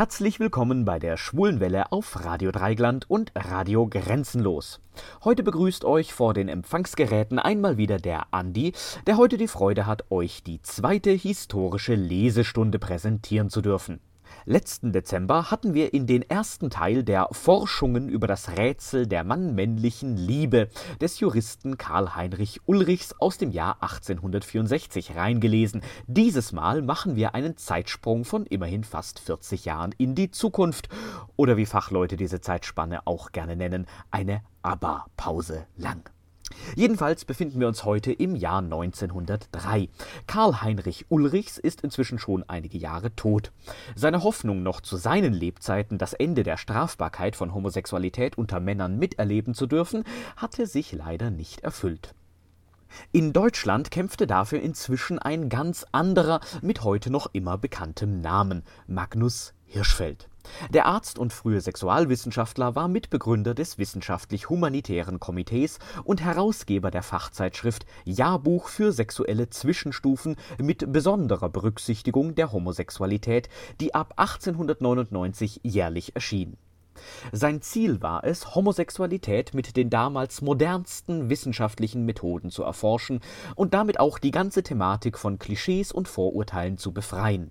Herzlich willkommen bei der Schwulenwelle auf Radio Dreigland und Radio Grenzenlos. Heute begrüßt euch vor den Empfangsgeräten einmal wieder der Andi, der heute die Freude hat, euch die zweite historische Lesestunde präsentieren zu dürfen. Letzten Dezember hatten wir in den ersten Teil der Forschungen über das Rätsel der mannmännlichen Liebe des Juristen Karl Heinrich Ulrichs aus dem Jahr 1864 reingelesen. Dieses Mal machen wir einen Zeitsprung von immerhin fast 40 Jahren in die Zukunft oder wie Fachleute diese Zeitspanne auch gerne nennen, eine Aber-Pause lang. Jedenfalls befinden wir uns heute im Jahr 1903. Karl Heinrich Ulrichs ist inzwischen schon einige Jahre tot. Seine Hoffnung, noch zu seinen Lebzeiten das Ende der Strafbarkeit von Homosexualität unter Männern miterleben zu dürfen, hatte sich leider nicht erfüllt. In Deutschland kämpfte dafür inzwischen ein ganz anderer, mit heute noch immer bekanntem Namen, Magnus Hirschfeld. Der Arzt und frühe Sexualwissenschaftler war Mitbegründer des Wissenschaftlich-Humanitären Komitees und Herausgeber der Fachzeitschrift Jahrbuch für sexuelle Zwischenstufen mit besonderer Berücksichtigung der Homosexualität, die ab 1899 jährlich erschien. Sein Ziel war es, Homosexualität mit den damals modernsten wissenschaftlichen Methoden zu erforschen und damit auch die ganze Thematik von Klischees und Vorurteilen zu befreien.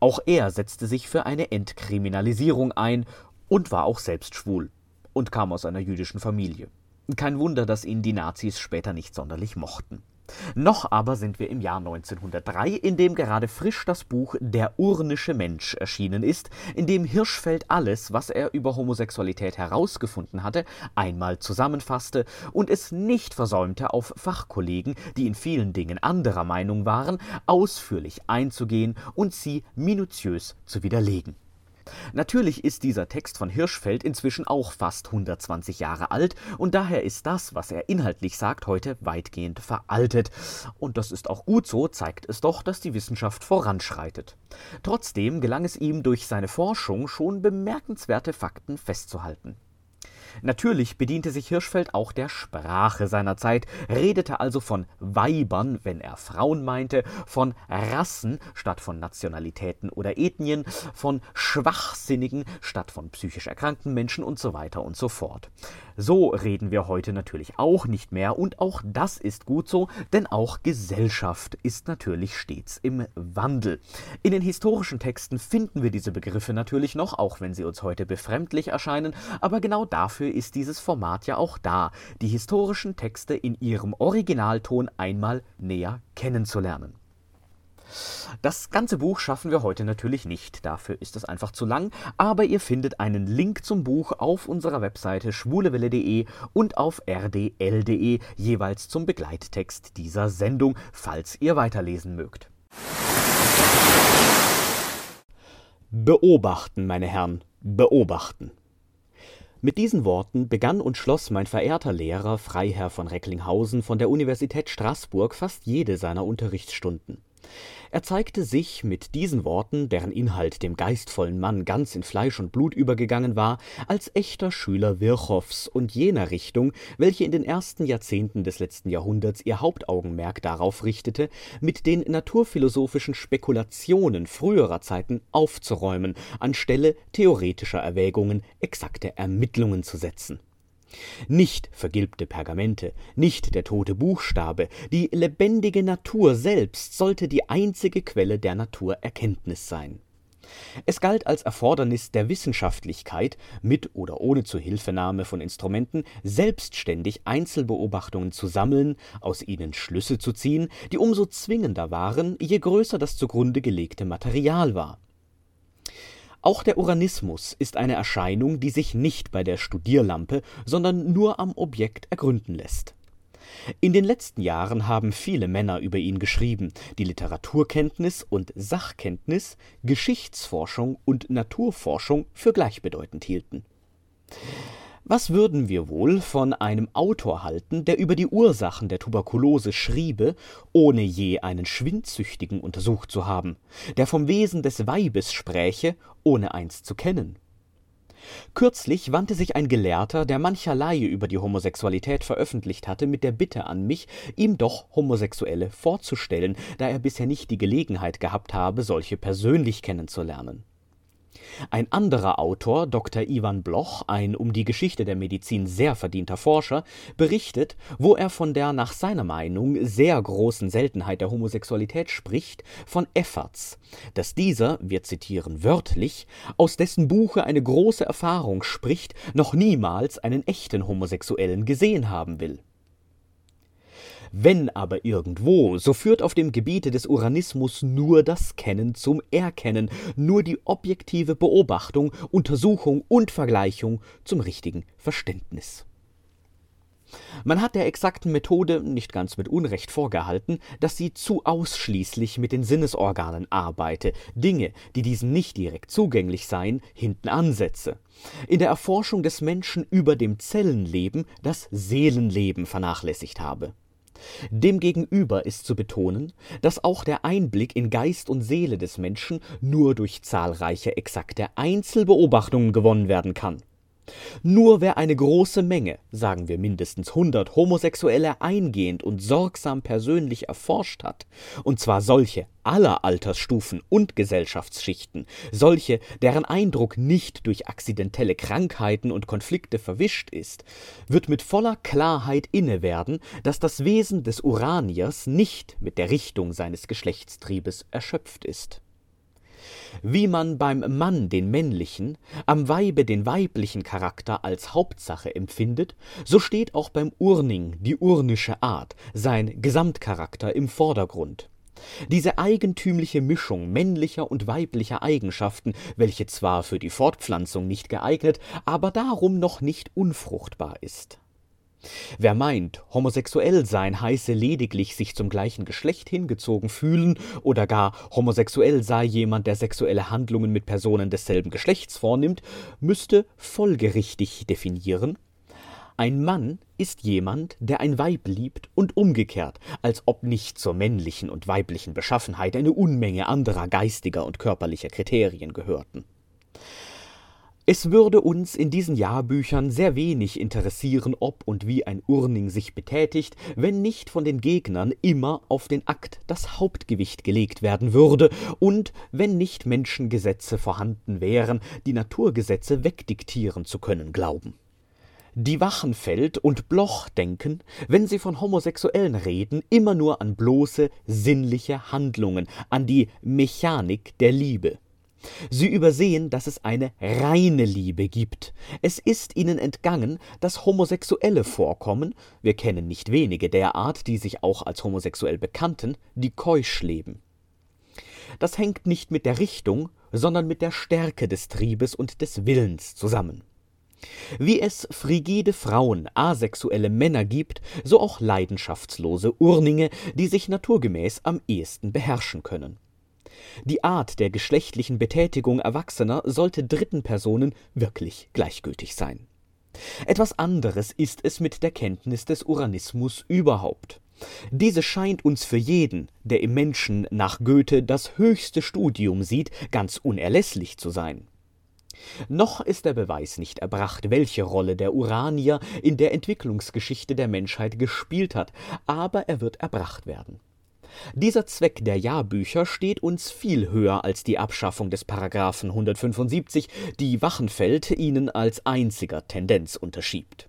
Auch er setzte sich für eine Entkriminalisierung ein und war auch selbst schwul und kam aus einer jüdischen Familie. Kein Wunder, dass ihn die Nazis später nicht sonderlich mochten. Noch aber sind wir im Jahr 1903, in dem gerade frisch das Buch Der urnische Mensch erschienen ist, in dem Hirschfeld alles, was er über Homosexualität herausgefunden hatte, einmal zusammenfasste und es nicht versäumte, auf Fachkollegen, die in vielen Dingen anderer Meinung waren, ausführlich einzugehen und sie minutiös zu widerlegen. Natürlich ist dieser Text von Hirschfeld inzwischen auch fast 120 Jahre alt und daher ist das, was er inhaltlich sagt, heute weitgehend veraltet. Und das ist auch gut so, zeigt es doch, dass die Wissenschaft voranschreitet. Trotzdem gelang es ihm durch seine Forschung schon bemerkenswerte Fakten festzuhalten. Natürlich bediente sich Hirschfeld auch der Sprache seiner Zeit, redete also von Weibern, wenn er Frauen meinte, von Rassen statt von Nationalitäten oder Ethnien, von Schwachsinnigen statt von psychisch erkrankten Menschen und so weiter und so fort. So reden wir heute natürlich auch nicht mehr und auch das ist gut so, denn auch Gesellschaft ist natürlich stets im Wandel. In den historischen Texten finden wir diese Begriffe natürlich noch, auch wenn sie uns heute befremdlich erscheinen, aber genau dafür ist dieses Format ja auch da, die historischen Texte in ihrem Originalton einmal näher kennenzulernen. Das ganze Buch schaffen wir heute natürlich nicht, dafür ist es einfach zu lang, aber ihr findet einen Link zum Buch auf unserer Webseite schwulewelle.de und auf rdl.de, jeweils zum Begleittext dieser Sendung, falls ihr weiterlesen mögt. Beobachten, meine Herren, beobachten. Mit diesen Worten begann und schloss mein verehrter Lehrer Freiherr von Recklinghausen von der Universität Straßburg fast jede seiner Unterrichtsstunden. Er zeigte sich mit diesen Worten, deren Inhalt dem geistvollen Mann ganz in Fleisch und Blut übergegangen war, als echter Schüler Virchows und jener Richtung, welche in den ersten Jahrzehnten des letzten Jahrhunderts ihr Hauptaugenmerk darauf richtete, mit den naturphilosophischen Spekulationen früherer Zeiten aufzuräumen, anstelle theoretischer Erwägungen exakte Ermittlungen zu setzen nicht vergilbte Pergamente, nicht der tote Buchstabe, die lebendige Natur selbst sollte die einzige Quelle der Naturerkenntnis sein. Es galt als Erfordernis der Wissenschaftlichkeit, mit oder ohne Zuhilfenahme von Instrumenten selbstständig Einzelbeobachtungen zu sammeln, aus ihnen Schlüsse zu ziehen, die umso zwingender waren, je größer das zugrunde gelegte Material war auch der Uranismus ist eine Erscheinung, die sich nicht bei der Studierlampe, sondern nur am Objekt ergründen lässt. In den letzten Jahren haben viele Männer über ihn geschrieben, die Literaturkenntnis und Sachkenntnis, Geschichtsforschung und Naturforschung für gleichbedeutend hielten. Was würden wir wohl von einem Autor halten, der über die Ursachen der Tuberkulose schriebe, ohne je einen Schwindsüchtigen untersucht zu haben, der vom Wesen des Weibes spräche, ohne eins zu kennen? Kürzlich wandte sich ein Gelehrter, der mancherlei über die Homosexualität veröffentlicht hatte, mit der Bitte an mich, ihm doch Homosexuelle vorzustellen, da er bisher nicht die Gelegenheit gehabt habe, solche persönlich kennenzulernen. Ein anderer Autor, Dr. Iwan Bloch, ein um die Geschichte der Medizin sehr verdienter Forscher, berichtet, wo er von der nach seiner Meinung sehr großen Seltenheit der Homosexualität spricht, von Efferts, dass dieser, wir zitieren wörtlich, aus dessen Buche eine große Erfahrung spricht, noch niemals einen echten Homosexuellen gesehen haben will wenn aber irgendwo, so führt auf dem Gebiete des Uranismus nur das Kennen zum Erkennen, nur die objektive Beobachtung, Untersuchung und Vergleichung zum richtigen Verständnis. Man hat der exakten Methode nicht ganz mit Unrecht vorgehalten, dass sie zu ausschließlich mit den Sinnesorganen arbeite, Dinge, die diesen nicht direkt zugänglich seien, hinten ansetze. In der Erforschung des Menschen über dem Zellenleben das Seelenleben vernachlässigt habe. Demgegenüber ist zu betonen, dass auch der Einblick in Geist und Seele des Menschen nur durch zahlreiche exakte Einzelbeobachtungen gewonnen werden kann nur wer eine große Menge, sagen wir mindestens hundert Homosexuelle eingehend und sorgsam persönlich erforscht hat, und zwar solche aller Altersstufen und Gesellschaftsschichten, solche, deren Eindruck nicht durch akzidentelle Krankheiten und Konflikte verwischt ist, wird mit voller Klarheit inne werden, dass das Wesen des Uraniers nicht mit der Richtung seines Geschlechtstriebes erschöpft ist. Wie man beim Mann den männlichen, am Weibe den weiblichen Charakter als Hauptsache empfindet, so steht auch beim Urning die urnische Art, sein Gesamtcharakter im Vordergrund. Diese eigentümliche Mischung männlicher und weiblicher Eigenschaften, welche zwar für die Fortpflanzung nicht geeignet, aber darum noch nicht unfruchtbar ist. Wer meint, homosexuell sein heiße lediglich sich zum gleichen Geschlecht hingezogen fühlen oder gar homosexuell sei jemand, der sexuelle Handlungen mit Personen desselben Geschlechts vornimmt, müsste folgerichtig definieren, ein Mann ist jemand, der ein Weib liebt und umgekehrt, als ob nicht zur männlichen und weiblichen Beschaffenheit eine Unmenge anderer geistiger und körperlicher Kriterien gehörten. Es würde uns in diesen Jahrbüchern sehr wenig interessieren, ob und wie ein Urning sich betätigt, wenn nicht von den Gegnern immer auf den Akt das Hauptgewicht gelegt werden würde und wenn nicht Menschengesetze vorhanden wären, die Naturgesetze wegdiktieren zu können glauben. Die Wachenfeld und Bloch denken, wenn sie von Homosexuellen reden, immer nur an bloße sinnliche Handlungen, an die Mechanik der Liebe. Sie übersehen, dass es eine reine Liebe gibt. Es ist ihnen entgangen, dass Homosexuelle vorkommen, wir kennen nicht wenige derart, die sich auch als homosexuell bekannten, die keusch leben. Das hängt nicht mit der Richtung, sondern mit der Stärke des Triebes und des Willens zusammen. Wie es frigide Frauen, asexuelle Männer gibt, so auch leidenschaftslose Urninge, die sich naturgemäß am ehesten beherrschen können. Die Art der geschlechtlichen Betätigung Erwachsener sollte dritten Personen wirklich gleichgültig sein. Etwas anderes ist es mit der Kenntnis des Uranismus überhaupt. Diese scheint uns für jeden, der im Menschen nach Goethe das höchste Studium sieht, ganz unerlässlich zu sein. Noch ist der Beweis nicht erbracht, welche Rolle der Uranier in der Entwicklungsgeschichte der Menschheit gespielt hat, aber er wird erbracht werden. Dieser Zweck der Jahrbücher steht uns viel höher als die Abschaffung des Paragraphen 175, die Wachenfeld ihnen als einziger Tendenz unterschiebt.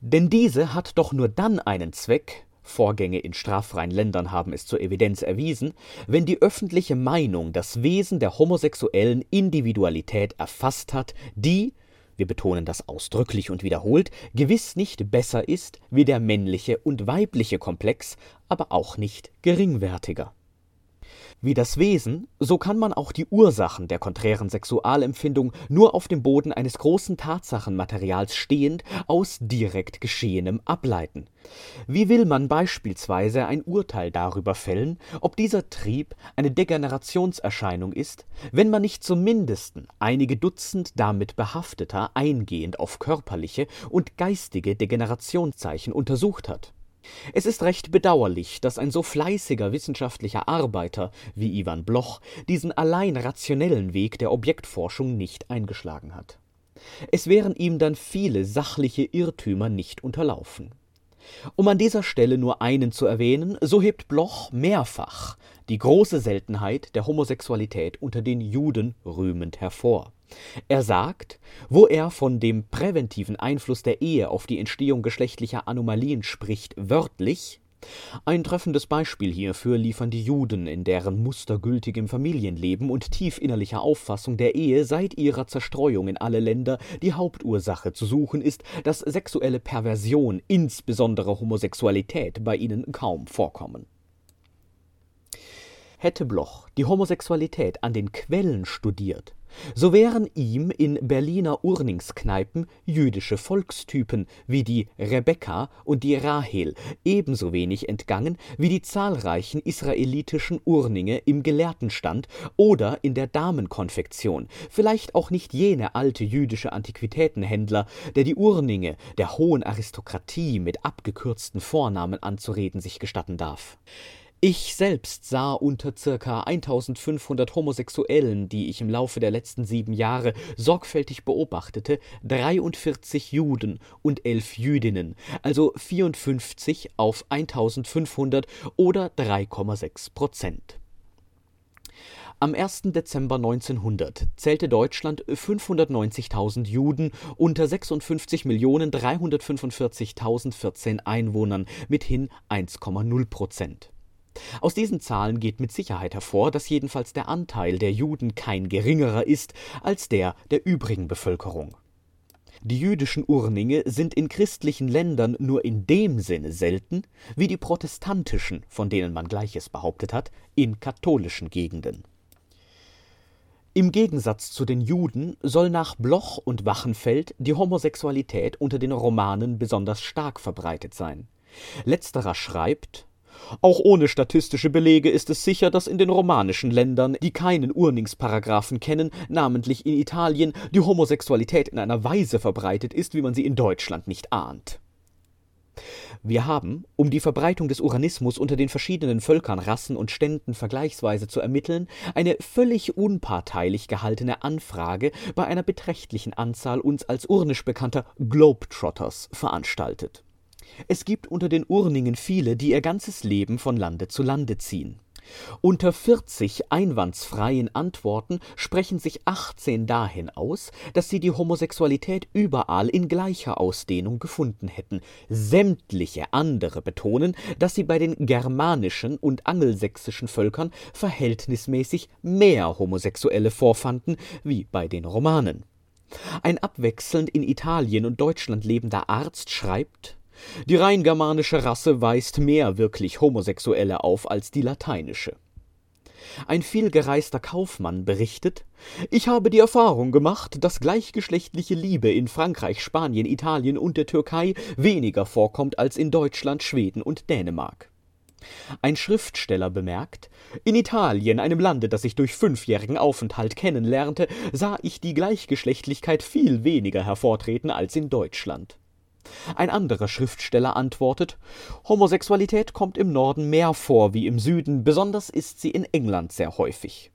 Denn diese hat doch nur dann einen Zweck, Vorgänge in straffreien Ländern haben es zur Evidenz erwiesen, wenn die öffentliche Meinung das Wesen der homosexuellen Individualität erfasst hat, die, wir betonen das ausdrücklich und wiederholt, gewiss nicht besser ist wie der männliche und weibliche Komplex, aber auch nicht geringwertiger. Wie das Wesen, so kann man auch die Ursachen der konträren Sexualempfindung nur auf dem Boden eines großen Tatsachenmaterials stehend aus direkt Geschehenem ableiten. Wie will man beispielsweise ein Urteil darüber fällen, ob dieser Trieb eine Degenerationserscheinung ist, wenn man nicht zumindest einige Dutzend damit behafteter eingehend auf körperliche und geistige Degenerationszeichen untersucht hat? Es ist recht bedauerlich, dass ein so fleißiger wissenschaftlicher Arbeiter wie Iwan Bloch diesen allein rationellen Weg der Objektforschung nicht eingeschlagen hat. Es wären ihm dann viele sachliche Irrtümer nicht unterlaufen. Um an dieser Stelle nur einen zu erwähnen, so hebt Bloch mehrfach die große Seltenheit der Homosexualität unter den Juden rühmend hervor. Er sagt, wo er von dem präventiven Einfluss der Ehe auf die Entstehung geschlechtlicher Anomalien spricht, wörtlich ein treffendes Beispiel hierfür liefern die Juden, in deren mustergültigem Familienleben und tief innerlicher Auffassung der Ehe seit ihrer Zerstreuung in alle Länder die Hauptursache zu suchen ist, dass sexuelle Perversion, insbesondere Homosexualität, bei ihnen kaum vorkommen. Hätte Bloch die Homosexualität an den Quellen studiert, so wären ihm in Berliner Urningskneipen jüdische Volkstypen wie die Rebekka und die Rahel ebenso wenig entgangen wie die zahlreichen israelitischen Urninge im Gelehrtenstand oder in der Damenkonfektion, vielleicht auch nicht jene alte jüdische Antiquitätenhändler, der die Urninge der hohen Aristokratie mit abgekürzten Vornamen anzureden sich gestatten darf. Ich selbst sah unter circa 1500 Homosexuellen, die ich im Laufe der letzten sieben Jahre sorgfältig beobachtete, 43 Juden und 11 Jüdinnen, also 54 auf 1500 oder 3,6 Prozent. Am 1. Dezember 1900 zählte Deutschland 590.000 Juden unter 56.345.014 Einwohnern, mithin 1,0 Prozent. Aus diesen Zahlen geht mit Sicherheit hervor, dass jedenfalls der Anteil der Juden kein geringerer ist als der der übrigen Bevölkerung. Die jüdischen Urninge sind in christlichen Ländern nur in dem Sinne selten, wie die protestantischen, von denen man Gleiches behauptet hat, in katholischen Gegenden. Im Gegensatz zu den Juden soll nach Bloch und Wachenfeld die Homosexualität unter den Romanen besonders stark verbreitet sein. Letzterer schreibt auch ohne statistische Belege ist es sicher, dass in den romanischen Ländern, die keinen Urningsparagraphen kennen, namentlich in Italien, die Homosexualität in einer Weise verbreitet ist, wie man sie in Deutschland nicht ahnt. Wir haben, um die Verbreitung des Uranismus unter den verschiedenen Völkern, Rassen und Ständen vergleichsweise zu ermitteln, eine völlig unparteilich gehaltene Anfrage bei einer beträchtlichen Anzahl uns als urnisch bekannter Globetrotters veranstaltet. Es gibt unter den Urningen viele, die ihr ganzes Leben von Lande zu Lande ziehen. Unter 40 einwandsfreien Antworten sprechen sich 18 dahin aus, dass sie die Homosexualität überall in gleicher Ausdehnung gefunden hätten. Sämtliche andere betonen, dass sie bei den germanischen und angelsächsischen Völkern verhältnismäßig mehr Homosexuelle vorfanden wie bei den Romanen. Ein abwechselnd in Italien und Deutschland lebender Arzt schreibt die rheingermanische Rasse weist mehr wirklich Homosexuelle auf als die lateinische. Ein vielgereister Kaufmann berichtet, ich habe die Erfahrung gemacht, dass gleichgeschlechtliche Liebe in Frankreich, Spanien, Italien und der Türkei weniger vorkommt als in Deutschland, Schweden und Dänemark. Ein Schriftsteller bemerkt, in Italien, einem Lande, das ich durch fünfjährigen Aufenthalt kennenlernte, sah ich die Gleichgeschlechtlichkeit viel weniger hervortreten als in Deutschland. Ein anderer Schriftsteller antwortet, Homosexualität kommt im Norden mehr vor wie im Süden, besonders ist sie in England sehr häufig.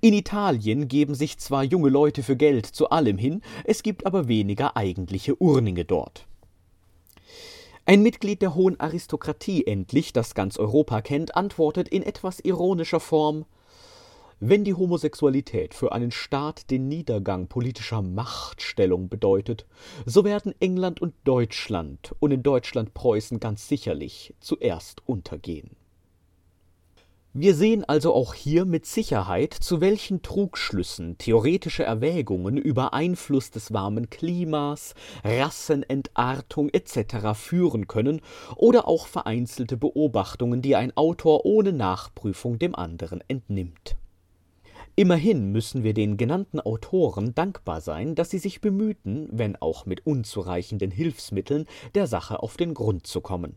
In Italien geben sich zwar junge Leute für Geld zu allem hin, es gibt aber weniger eigentliche Urninge dort. Ein Mitglied der hohen Aristokratie endlich, das ganz Europa kennt, antwortet in etwas ironischer Form wenn die Homosexualität für einen Staat den Niedergang politischer Machtstellung bedeutet, so werden England und Deutschland und in Deutschland Preußen ganz sicherlich zuerst untergehen. Wir sehen also auch hier mit Sicherheit, zu welchen Trugschlüssen theoretische Erwägungen über Einfluss des warmen Klimas, Rassenentartung etc. führen können oder auch vereinzelte Beobachtungen, die ein Autor ohne Nachprüfung dem anderen entnimmt. Immerhin müssen wir den genannten Autoren dankbar sein, dass sie sich bemühten, wenn auch mit unzureichenden Hilfsmitteln, der Sache auf den Grund zu kommen.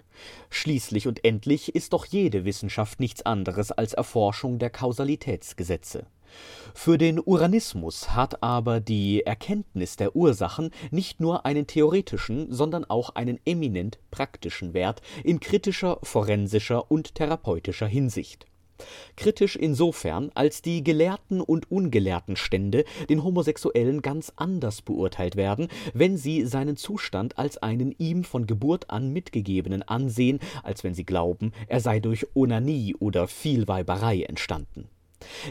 Schließlich und endlich ist doch jede Wissenschaft nichts anderes als Erforschung der Kausalitätsgesetze. Für den Uranismus hat aber die Erkenntnis der Ursachen nicht nur einen theoretischen, sondern auch einen eminent praktischen Wert in kritischer, forensischer und therapeutischer Hinsicht Kritisch insofern, als die gelehrten und ungelehrten Stände den Homosexuellen ganz anders beurteilt werden, wenn sie seinen Zustand als einen ihm von Geburt an mitgegebenen ansehen, als wenn sie glauben, er sei durch Onanie oder Vielweiberei entstanden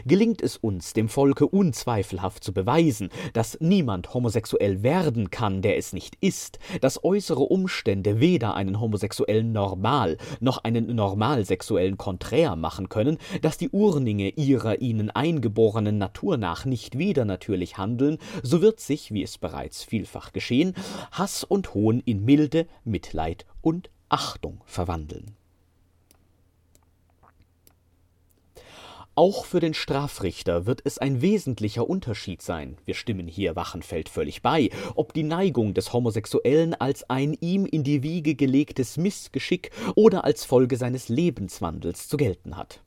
Gelingt es uns, dem Volke unzweifelhaft zu beweisen, dass niemand homosexuell werden kann, der es nicht ist, dass äußere Umstände weder einen Homosexuellen normal noch einen Normalsexuellen konträr machen können, dass die Urninge ihrer ihnen eingeborenen Natur nach nicht widernatürlich handeln, so wird sich, wie es bereits vielfach geschehen, Hass und Hohn in Milde, Mitleid und Achtung verwandeln Auch für den Strafrichter wird es ein wesentlicher Unterschied sein, wir stimmen hier Wachenfeld völlig bei, ob die Neigung des Homosexuellen als ein ihm in die Wiege gelegtes Missgeschick oder als Folge seines Lebenswandels zu gelten hat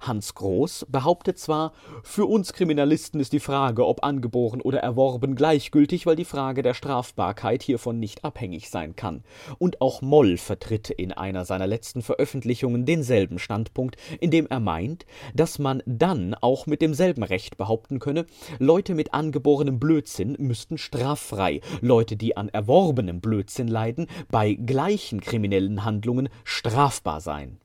Hans Groß behauptet zwar, für uns Kriminalisten ist die Frage, ob angeboren oder erworben, gleichgültig, weil die Frage der Strafbarkeit hiervon nicht abhängig sein kann. Und auch Moll vertritt in einer seiner letzten Veröffentlichungen denselben Standpunkt, indem er meint, dass man dann auch mit demselben Recht behaupten könne, Leute mit angeborenem Blödsinn müssten straffrei, Leute, die an erworbenem Blödsinn leiden, bei gleichen kriminellen Handlungen strafbar sein.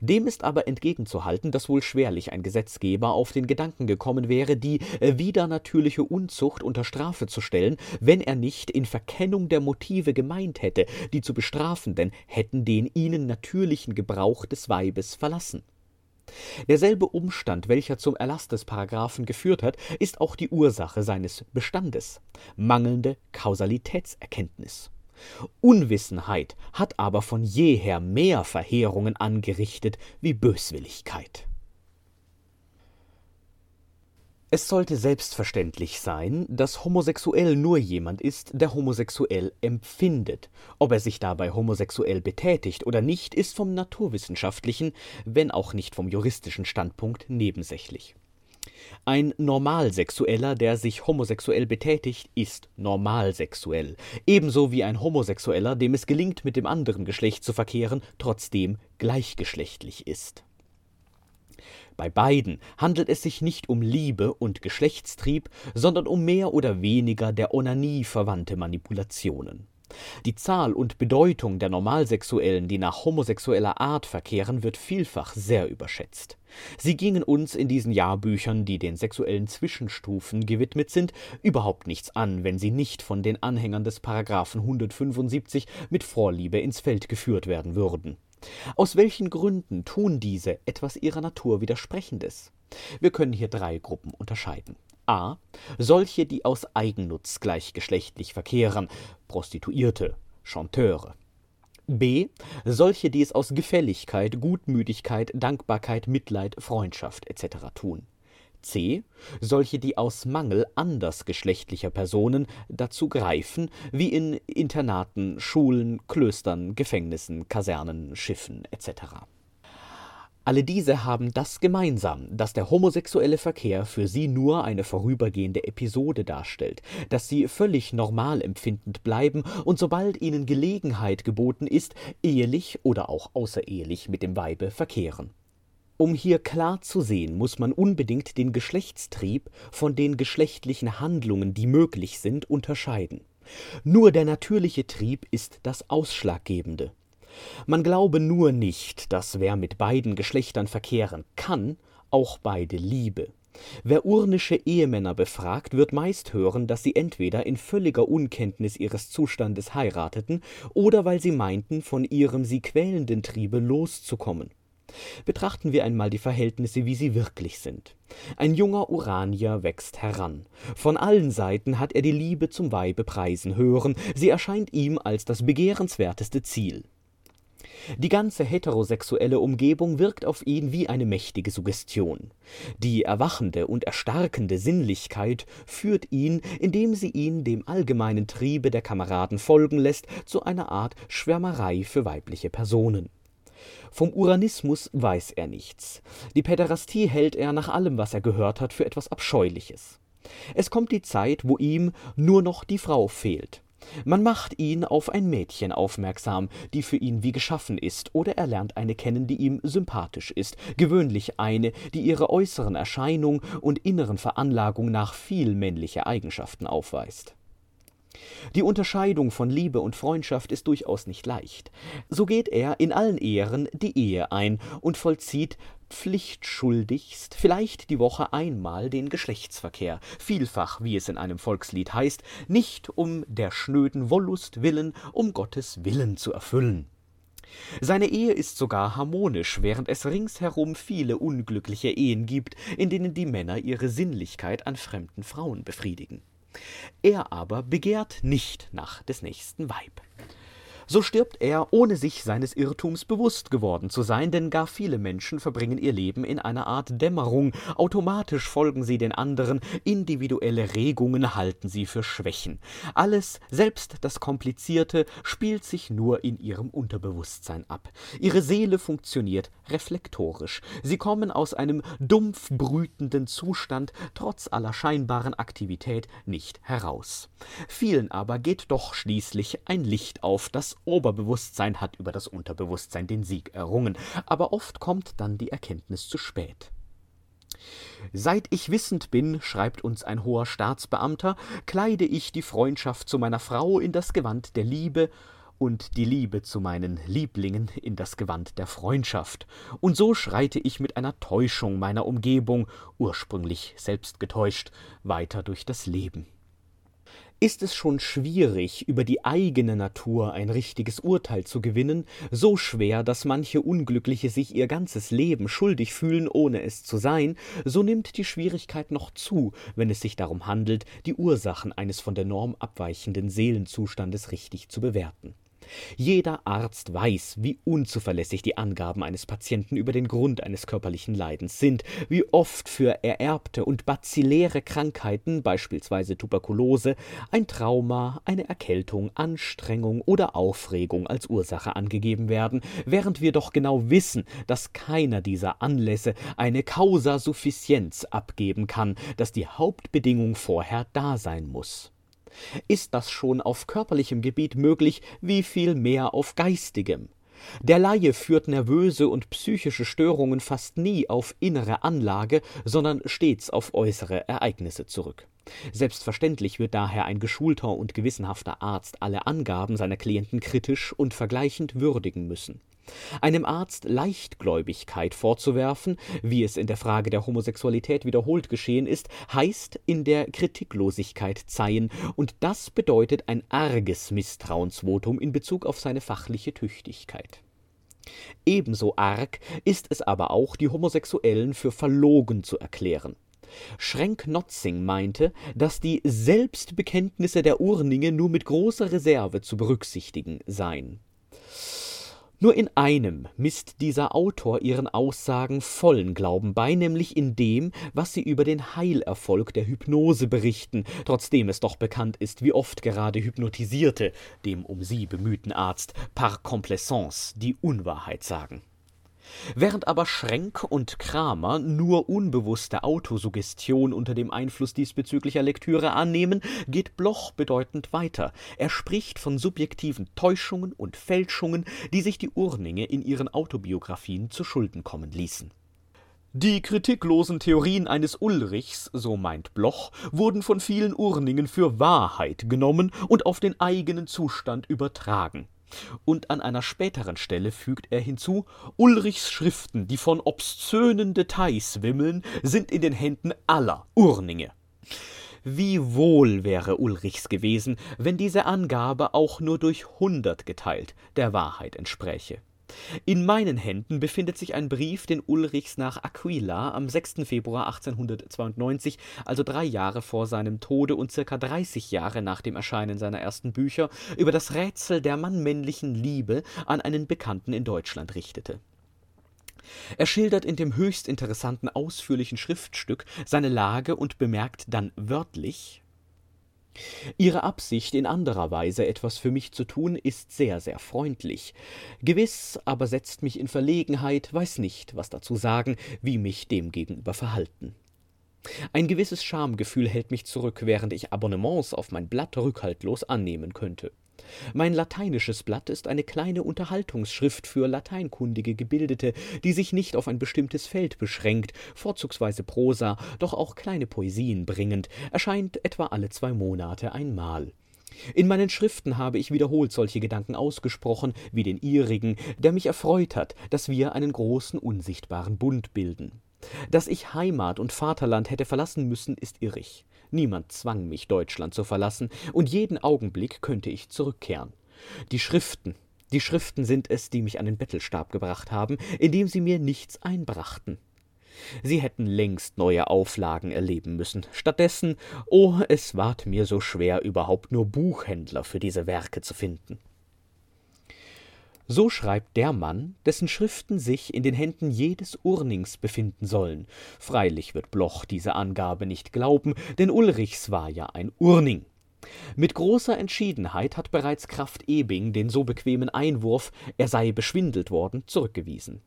Dem ist aber entgegenzuhalten, dass wohl schwerlich ein Gesetzgeber auf den Gedanken gekommen wäre, die äh, widernatürliche Unzucht unter Strafe zu stellen, wenn er nicht in Verkennung der Motive gemeint hätte, die zu bestrafenden hätten den ihnen natürlichen Gebrauch des Weibes verlassen. Derselbe Umstand, welcher zum Erlass des Paragraphen geführt hat, ist auch die Ursache seines Bestandes mangelnde Kausalitätserkenntnis. Unwissenheit hat aber von jeher mehr Verheerungen angerichtet wie Böswilligkeit. Es sollte selbstverständlich sein, dass homosexuell nur jemand ist, der homosexuell empfindet. Ob er sich dabei homosexuell betätigt oder nicht, ist vom naturwissenschaftlichen, wenn auch nicht vom juristischen Standpunkt nebensächlich. Ein Normalsexueller, der sich homosexuell betätigt, ist normalsexuell, ebenso wie ein Homosexueller, dem es gelingt, mit dem anderen Geschlecht zu verkehren, trotzdem gleichgeschlechtlich ist. Bei beiden handelt es sich nicht um Liebe und Geschlechtstrieb, sondern um mehr oder weniger der Onanie verwandte Manipulationen die Zahl und Bedeutung der Normalsexuellen, die nach homosexueller Art verkehren, wird vielfach sehr überschätzt. Sie gingen uns in diesen Jahrbüchern, die den sexuellen Zwischenstufen gewidmet sind, überhaupt nichts an, wenn sie nicht von den Anhängern des Paragraphen 175 mit Vorliebe ins Feld geführt werden würden. Aus welchen Gründen tun diese etwas ihrer Natur widersprechendes? Wir können hier drei Gruppen unterscheiden a. Solche, die aus Eigennutz gleichgeschlechtlich verkehren (Prostituierte, Chanteure). b. Solche, die es aus Gefälligkeit, Gutmütigkeit, Dankbarkeit, Mitleid, Freundschaft etc. tun. c. Solche, die aus Mangel andersgeschlechtlicher Personen dazu greifen, wie in Internaten, Schulen, Klöstern, Gefängnissen, Kasernen, Schiffen etc. Alle diese haben das gemeinsam, dass der homosexuelle Verkehr für sie nur eine vorübergehende Episode darstellt, dass sie völlig normal empfindend bleiben und sobald ihnen Gelegenheit geboten ist, ehelich oder auch außerehelich mit dem Weibe verkehren. Um hier klar zu sehen, muss man unbedingt den Geschlechtstrieb von den geschlechtlichen Handlungen, die möglich sind, unterscheiden. Nur der natürliche Trieb ist das Ausschlaggebende. Man glaube nur nicht, dass wer mit beiden Geschlechtern verkehren kann, auch beide liebe. Wer urnische Ehemänner befragt, wird meist hören, dass sie entweder in völliger Unkenntnis ihres Zustandes heirateten oder weil sie meinten, von ihrem sie quälenden Triebe loszukommen. Betrachten wir einmal die Verhältnisse, wie sie wirklich sind. Ein junger Uranier wächst heran. Von allen Seiten hat er die Liebe zum Weibe preisen hören, sie erscheint ihm als das begehrenswerteste Ziel. Die ganze heterosexuelle Umgebung wirkt auf ihn wie eine mächtige Suggestion. Die erwachende und erstarkende Sinnlichkeit führt ihn, indem sie ihn dem allgemeinen Triebe der Kameraden folgen lässt, zu einer Art Schwärmerei für weibliche Personen. Vom Uranismus weiß er nichts. Die Päderastie hält er nach allem, was er gehört hat, für etwas Abscheuliches. Es kommt die Zeit, wo ihm nur noch die Frau fehlt. Man macht ihn auf ein Mädchen aufmerksam, die für ihn wie geschaffen ist, oder er lernt eine kennen, die ihm sympathisch ist, gewöhnlich eine, die ihrer äußeren Erscheinung und inneren Veranlagung nach viel männliche Eigenschaften aufweist. Die Unterscheidung von Liebe und Freundschaft ist durchaus nicht leicht. So geht er in allen Ehren die Ehe ein und vollzieht pflichtschuldigst vielleicht die Woche einmal den Geschlechtsverkehr, vielfach, wie es in einem Volkslied heißt, nicht um der schnöden Wollust willen, um Gottes Willen zu erfüllen. Seine Ehe ist sogar harmonisch, während es ringsherum viele unglückliche Ehen gibt, in denen die Männer ihre Sinnlichkeit an fremden Frauen befriedigen. Er aber begehrt nicht nach des nächsten Weib. So stirbt er, ohne sich seines Irrtums bewusst geworden zu sein, denn gar viele Menschen verbringen ihr Leben in einer Art Dämmerung, automatisch folgen sie den anderen, individuelle Regungen halten sie für Schwächen. Alles, selbst das Komplizierte, spielt sich nur in ihrem Unterbewusstsein ab. Ihre Seele funktioniert reflektorisch. Sie kommen aus einem dumpf brütenden Zustand trotz aller scheinbaren Aktivität nicht heraus. Vielen aber geht doch schließlich ein Licht auf, das Oberbewusstsein hat über das Unterbewusstsein den Sieg errungen, aber oft kommt dann die Erkenntnis zu spät. Seit ich wissend bin, schreibt uns ein hoher Staatsbeamter, kleide ich die Freundschaft zu meiner Frau in das Gewand der Liebe und die Liebe zu meinen Lieblingen in das Gewand der Freundschaft, und so schreite ich mit einer Täuschung meiner Umgebung, ursprünglich selbst getäuscht, weiter durch das Leben ist es schon schwierig, über die eigene Natur ein richtiges Urteil zu gewinnen, so schwer, dass manche Unglückliche sich ihr ganzes Leben schuldig fühlen, ohne es zu sein, so nimmt die Schwierigkeit noch zu, wenn es sich darum handelt, die Ursachen eines von der Norm abweichenden Seelenzustandes richtig zu bewerten. Jeder Arzt weiß, wie unzuverlässig die Angaben eines Patienten über den Grund eines körperlichen Leidens sind, wie oft für ererbte und bazilläre Krankheiten, beispielsweise Tuberkulose, ein Trauma, eine Erkältung, Anstrengung oder Aufregung als Ursache angegeben werden, während wir doch genau wissen, dass keiner dieser Anlässe eine Causa sufficienz abgeben kann, dass die Hauptbedingung vorher da sein muss. Ist das schon auf körperlichem Gebiet möglich, wie viel mehr auf geistigem? Der Laie führt nervöse und psychische Störungen fast nie auf innere Anlage, sondern stets auf äußere Ereignisse zurück. Selbstverständlich wird daher ein geschulter und gewissenhafter Arzt alle Angaben seiner Klienten kritisch und vergleichend würdigen müssen. Einem Arzt Leichtgläubigkeit vorzuwerfen, wie es in der Frage der Homosexualität wiederholt geschehen ist, heißt in der Kritiklosigkeit zeihen, und das bedeutet ein arges Misstrauensvotum in Bezug auf seine fachliche Tüchtigkeit. Ebenso arg ist es aber auch, die Homosexuellen für verlogen zu erklären. Schrenk-Notzing meinte, dass die Selbstbekenntnisse der Urninge nur mit großer Reserve zu berücksichtigen seien. Nur in einem misst dieser Autor ihren Aussagen vollen Glauben bei, nämlich in dem, was sie über den Heilerfolg der Hypnose berichten, trotzdem es doch bekannt ist, wie oft gerade Hypnotisierte dem um sie bemühten Arzt par complaisance die Unwahrheit sagen. Während aber Schrenk und Kramer nur unbewusste Autosuggestion unter dem Einfluss diesbezüglicher Lektüre annehmen, geht Bloch bedeutend weiter. Er spricht von subjektiven Täuschungen und Fälschungen, die sich die Urninge in ihren Autobiografien zu Schulden kommen ließen. Die kritiklosen Theorien eines Ulrichs, so meint Bloch, wurden von vielen Urningen für Wahrheit genommen und auf den eigenen Zustand übertragen. Und an einer späteren Stelle fügt er hinzu, Ulrichs Schriften, die von obszönen Details wimmeln, sind in den Händen aller Urninge. Wie wohl wäre Ulrichs gewesen, wenn diese Angabe auch nur durch hundert geteilt der Wahrheit entspräche. In meinen Händen befindet sich ein Brief, den Ulrichs nach Aquila am 6. Februar 1892, also drei Jahre vor seinem Tode und circa 30 Jahre nach dem Erscheinen seiner ersten Bücher, über das Rätsel der mannmännlichen Liebe an einen Bekannten in Deutschland richtete. Er schildert in dem höchst interessanten ausführlichen Schriftstück seine Lage und bemerkt dann wörtlich Ihre Absicht, in anderer Weise etwas für mich zu tun, ist sehr, sehr freundlich. Gewiss, aber setzt mich in Verlegenheit, weiß nicht, was dazu sagen, wie mich demgegenüber verhalten. Ein gewisses Schamgefühl hält mich zurück, während ich Abonnements auf mein Blatt rückhaltlos annehmen könnte. Mein lateinisches Blatt ist eine kleine Unterhaltungsschrift für lateinkundige Gebildete, die sich nicht auf ein bestimmtes Feld beschränkt, vorzugsweise Prosa, doch auch kleine Poesien bringend, erscheint etwa alle zwei Monate einmal. In meinen Schriften habe ich wiederholt solche Gedanken ausgesprochen, wie den ihrigen, der mich erfreut hat, dass wir einen großen unsichtbaren Bund bilden. Dass ich Heimat und Vaterland hätte verlassen müssen, ist irrig. Niemand zwang mich, Deutschland zu verlassen, und jeden Augenblick könnte ich zurückkehren. Die Schriften, die Schriften sind es, die mich an den Bettelstab gebracht haben, indem sie mir nichts einbrachten. Sie hätten längst neue Auflagen erleben müssen. Stattdessen, oh, es ward mir so schwer, überhaupt nur Buchhändler für diese Werke zu finden. So schreibt der Mann, dessen Schriften sich in den Händen jedes Urnings befinden sollen. Freilich wird Bloch diese Angabe nicht glauben, denn Ulrichs war ja ein Urning. Mit großer Entschiedenheit hat bereits Kraft Ebing den so bequemen Einwurf, er sei beschwindelt worden, zurückgewiesen.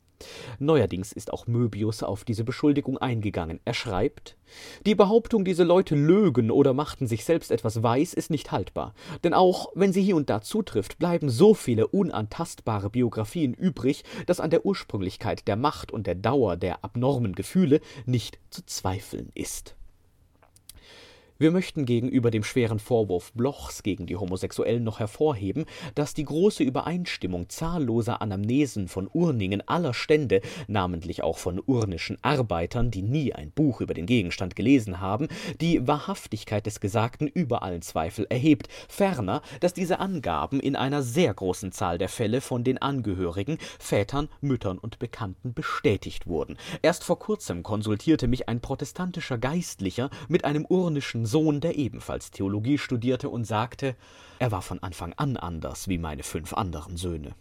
Neuerdings ist auch Möbius auf diese Beschuldigung eingegangen. Er schreibt Die Behauptung, diese Leute lögen oder machten sich selbst etwas weiß, ist nicht haltbar. Denn auch wenn sie hier und da zutrifft, bleiben so viele unantastbare Biografien übrig, dass an der Ursprünglichkeit der Macht und der Dauer der abnormen Gefühle nicht zu zweifeln ist. Wir möchten gegenüber dem schweren Vorwurf Blochs gegen die Homosexuellen noch hervorheben, dass die große Übereinstimmung zahlloser Anamnesen von Urningen aller Stände, namentlich auch von urnischen Arbeitern, die nie ein Buch über den Gegenstand gelesen haben, die Wahrhaftigkeit des Gesagten über allen Zweifel erhebt, ferner, dass diese Angaben in einer sehr großen Zahl der Fälle von den Angehörigen, Vätern, Müttern und Bekannten bestätigt wurden. Erst vor kurzem konsultierte mich ein protestantischer Geistlicher mit einem urnischen Sohn, der ebenfalls Theologie studierte und sagte, er war von Anfang an anders wie meine fünf anderen Söhne.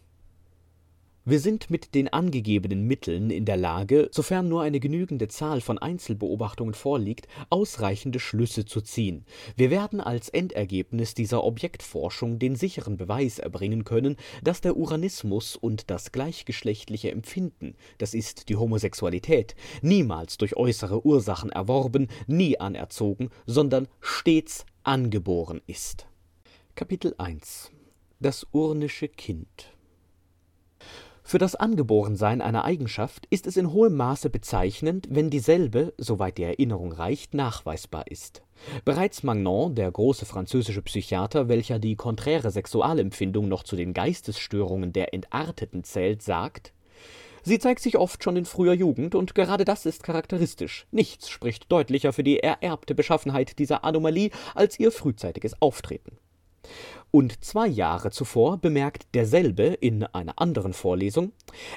Wir sind mit den angegebenen Mitteln in der Lage, sofern nur eine genügende Zahl von Einzelbeobachtungen vorliegt, ausreichende Schlüsse zu ziehen. Wir werden als Endergebnis dieser Objektforschung den sicheren Beweis erbringen können, dass der Uranismus und das gleichgeschlechtliche Empfinden, das ist die Homosexualität, niemals durch äußere Ursachen erworben, nie anerzogen, sondern stets angeboren ist. Kapitel 1 Das urnische Kind für das Angeborensein einer Eigenschaft ist es in hohem Maße bezeichnend, wenn dieselbe, soweit die Erinnerung reicht, nachweisbar ist. Bereits Magnon, der große französische Psychiater, welcher die konträre Sexualempfindung noch zu den Geistesstörungen der Entarteten zählt, sagt Sie zeigt sich oft schon in früher Jugend, und gerade das ist charakteristisch. Nichts spricht deutlicher für die ererbte Beschaffenheit dieser Anomalie als ihr frühzeitiges Auftreten. Und zwei Jahre zuvor bemerkt derselbe in einer anderen Vorlesung,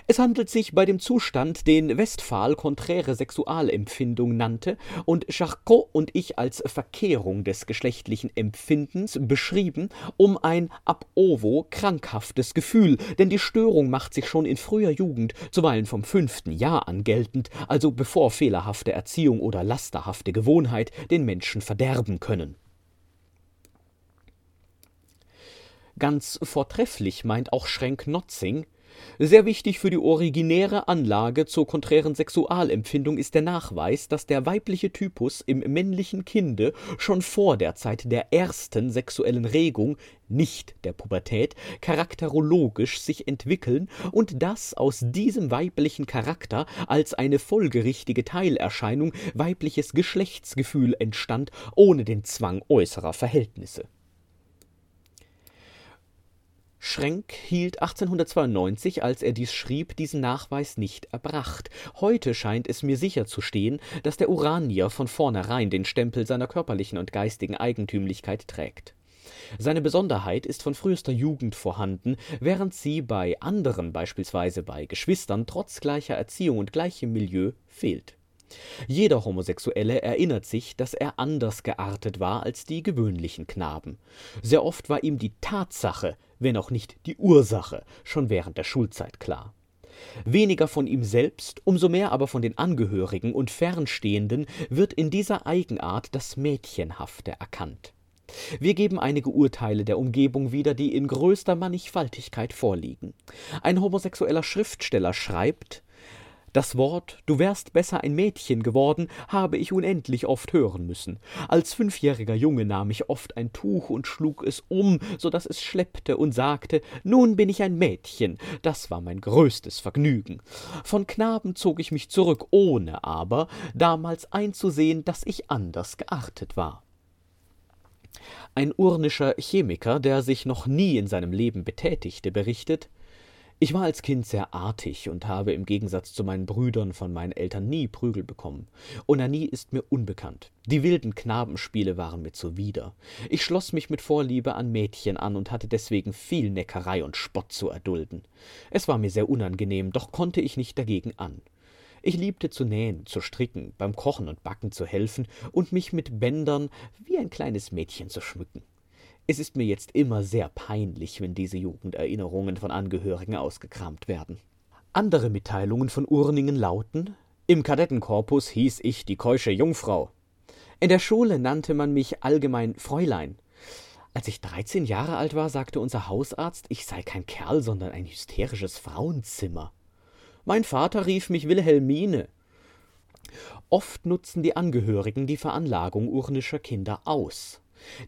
es handelt sich bei dem Zustand, den Westphal konträre Sexualempfindung nannte und Charcot und ich als Verkehrung des geschlechtlichen Empfindens beschrieben, um ein ab ovo krankhaftes Gefühl, denn die Störung macht sich schon in früher Jugend, zuweilen vom fünften Jahr an geltend, also bevor fehlerhafte Erziehung oder lasterhafte Gewohnheit den Menschen verderben können. Ganz vortrefflich meint auch Schrenk-Notzing, sehr wichtig für die originäre Anlage zur konträren Sexualempfindung ist der Nachweis, dass der weibliche Typus im männlichen Kinde schon vor der Zeit der ersten sexuellen Regung, nicht der Pubertät, charakterologisch sich entwickeln und dass aus diesem weiblichen Charakter als eine folgerichtige Teilerscheinung weibliches Geschlechtsgefühl entstand, ohne den Zwang äußerer Verhältnisse. Schrenk hielt 1892, als er dies schrieb, diesen Nachweis nicht erbracht. Heute scheint es mir sicher zu stehen, dass der Uranier von vornherein den Stempel seiner körperlichen und geistigen Eigentümlichkeit trägt. Seine Besonderheit ist von frühester Jugend vorhanden, während sie bei anderen, beispielsweise bei Geschwistern, trotz gleicher Erziehung und gleichem Milieu fehlt. Jeder Homosexuelle erinnert sich, dass er anders geartet war als die gewöhnlichen Knaben. Sehr oft war ihm die Tatsache, wenn auch nicht die Ursache, schon während der Schulzeit klar. Weniger von ihm selbst, umso mehr aber von den Angehörigen und Fernstehenden wird in dieser Eigenart das Mädchenhafte erkannt. Wir geben einige Urteile der Umgebung wieder, die in größter Mannigfaltigkeit vorliegen. Ein homosexueller Schriftsteller schreibt Das Wort Du wärst besser ein Mädchen geworden, habe ich unendlich oft hören müssen. Als fünfjähriger Junge nahm ich oft ein Tuch und schlug es um, so dass es schleppte und sagte Nun bin ich ein Mädchen. Das war mein größtes Vergnügen. Von Knaben zog ich mich zurück, ohne aber damals einzusehen, dass ich anders geartet war. Ein urnischer Chemiker, der sich noch nie in seinem Leben betätigte, berichtet ich war als Kind sehr artig und habe im Gegensatz zu meinen Brüdern von meinen Eltern nie Prügel bekommen. Onanie ist mir unbekannt. Die wilden Knabenspiele waren mir zuwider. Ich schloss mich mit Vorliebe an Mädchen an und hatte deswegen viel Neckerei und Spott zu erdulden. Es war mir sehr unangenehm, doch konnte ich nicht dagegen an. Ich liebte zu nähen, zu stricken, beim Kochen und Backen zu helfen und mich mit Bändern wie ein kleines Mädchen zu schmücken. Es ist mir jetzt immer sehr peinlich, wenn diese Jugenderinnerungen von Angehörigen ausgekramt werden. Andere Mitteilungen von Urningen lauten Im Kadettenkorpus hieß ich die keusche Jungfrau. In der Schule nannte man mich allgemein Fräulein. Als ich dreizehn Jahre alt war, sagte unser Hausarzt, ich sei kein Kerl, sondern ein hysterisches Frauenzimmer. Mein Vater rief mich Wilhelmine. Oft nutzen die Angehörigen die Veranlagung urnischer Kinder aus.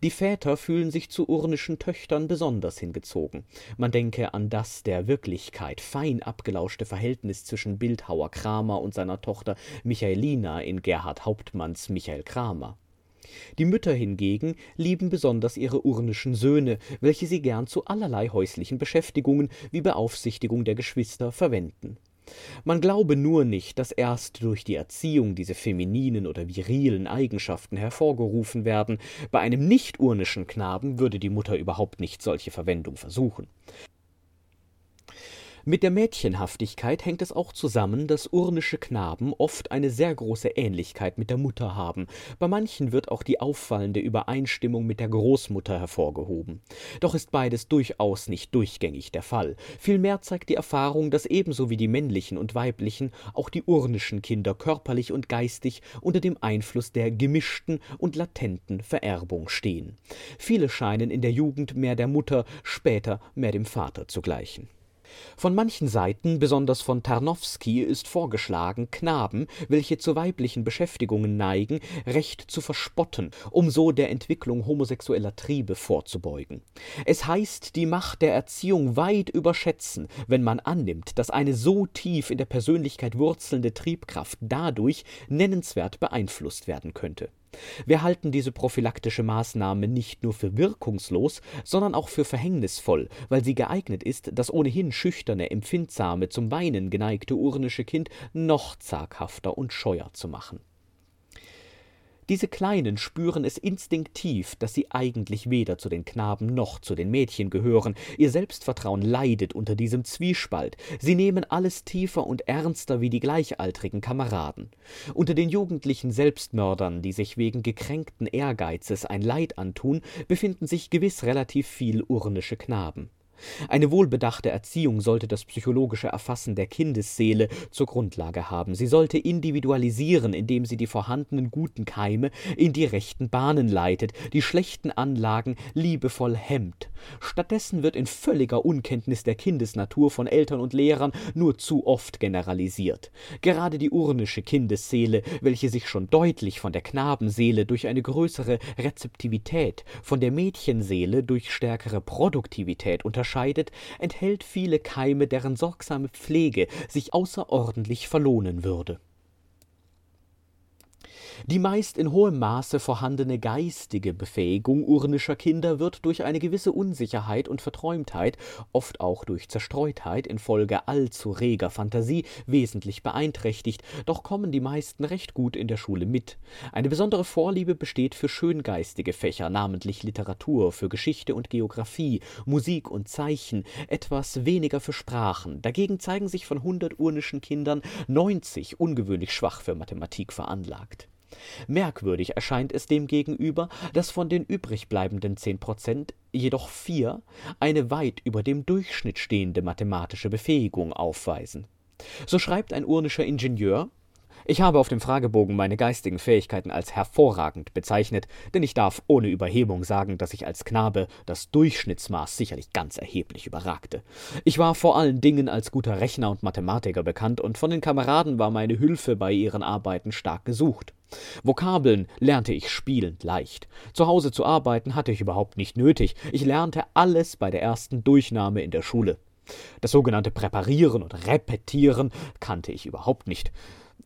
Die Väter fühlen sich zu urnischen Töchtern besonders hingezogen. Man denke an das der Wirklichkeit fein abgelauschte Verhältnis zwischen Bildhauer Kramer und seiner Tochter Michaelina in Gerhard Hauptmanns Michael Kramer. Die Mütter hingegen lieben besonders ihre urnischen Söhne, welche sie gern zu allerlei häuslichen Beschäftigungen wie Beaufsichtigung der Geschwister verwenden man glaube nur nicht, dass erst durch die Erziehung diese femininen oder virilen Eigenschaften hervorgerufen werden, bei einem nicht-urnischen Knaben würde die Mutter überhaupt nicht solche Verwendung versuchen. Mit der Mädchenhaftigkeit hängt es auch zusammen, dass urnische Knaben oft eine sehr große Ähnlichkeit mit der Mutter haben. Bei manchen wird auch die auffallende Übereinstimmung mit der Großmutter hervorgehoben. Doch ist beides durchaus nicht durchgängig der Fall. Vielmehr zeigt die Erfahrung, dass ebenso wie die männlichen und weiblichen auch die urnischen Kinder körperlich und geistig unter dem Einfluss der gemischten und latenten Vererbung stehen. Viele scheinen in der Jugend mehr der Mutter, später mehr dem Vater zu gleichen. Von manchen Seiten, besonders von Tarnowski, ist vorgeschlagen, Knaben, welche zu weiblichen Beschäftigungen neigen, recht zu verspotten, um so der Entwicklung homosexueller Triebe vorzubeugen. Es heißt, die Macht der Erziehung weit überschätzen, wenn man annimmt, dass eine so tief in der Persönlichkeit wurzelnde Triebkraft dadurch nennenswert beeinflusst werden könnte wir halten diese prophylaktische Maßnahme nicht nur für wirkungslos, sondern auch für verhängnisvoll, weil sie geeignet ist, das ohnehin schüchterne, empfindsame, zum Weinen geneigte urnische Kind noch zaghafter und scheuer zu machen diese Kleinen spüren es instinktiv, dass sie eigentlich weder zu den Knaben noch zu den Mädchen gehören. Ihr Selbstvertrauen leidet unter diesem Zwiespalt. Sie nehmen alles tiefer und ernster wie die gleichaltrigen Kameraden. Unter den jugendlichen Selbstmördern, die sich wegen gekränkten Ehrgeizes ein Leid antun, befinden sich gewiss relativ viel urnische Knaben. Eine wohlbedachte Erziehung sollte das psychologische Erfassen der Kindesseele zur Grundlage haben. Sie sollte individualisieren, indem sie die vorhandenen guten Keime in die rechten Bahnen leitet, die schlechten Anlagen liebevoll hemmt. Stattdessen wird in völliger Unkenntnis der Kindesnatur von Eltern und Lehrern nur zu oft generalisiert. Gerade die urnische Kindesseele, welche sich schon deutlich von der Knabenseele durch eine größere Rezeptivität, von der Mädchenseele durch stärkere Produktivität unterscheidet, unterscheidet, enthält viele Keime, deren sorgsame Pflege sich außerordentlich verlohnen würde die meist in hohem Maße vorhandene geistige Befähigung urnischer Kinder wird durch eine gewisse Unsicherheit und Verträumtheit, oft auch durch Zerstreutheit infolge allzu reger Fantasie, wesentlich beeinträchtigt, doch kommen die meisten recht gut in der Schule mit. Eine besondere Vorliebe besteht für schöngeistige Fächer, namentlich Literatur, für Geschichte und Geographie, Musik und Zeichen, etwas weniger für Sprachen. Dagegen zeigen sich von hundert urnischen Kindern neunzig ungewöhnlich schwach für Mathematik veranlagt. Merkwürdig erscheint es demgegenüber, dass von den übrigbleibenden zehn Prozent jedoch vier eine weit über dem Durchschnitt stehende mathematische Befähigung aufweisen. So schreibt ein urnischer Ingenieur Ich habe auf dem Fragebogen meine geistigen Fähigkeiten als hervorragend bezeichnet, denn ich darf ohne Überhebung sagen, dass ich als Knabe das Durchschnittsmaß sicherlich ganz erheblich überragte. Ich war vor allen Dingen als guter Rechner und Mathematiker bekannt, und von den Kameraden war meine Hilfe bei ihren Arbeiten stark gesucht. Vokabeln lernte ich spielend leicht. Zu Hause zu arbeiten hatte ich überhaupt nicht nötig. Ich lernte alles bei der ersten Durchnahme in der Schule. Das sogenannte Präparieren und Repetieren kannte ich überhaupt nicht.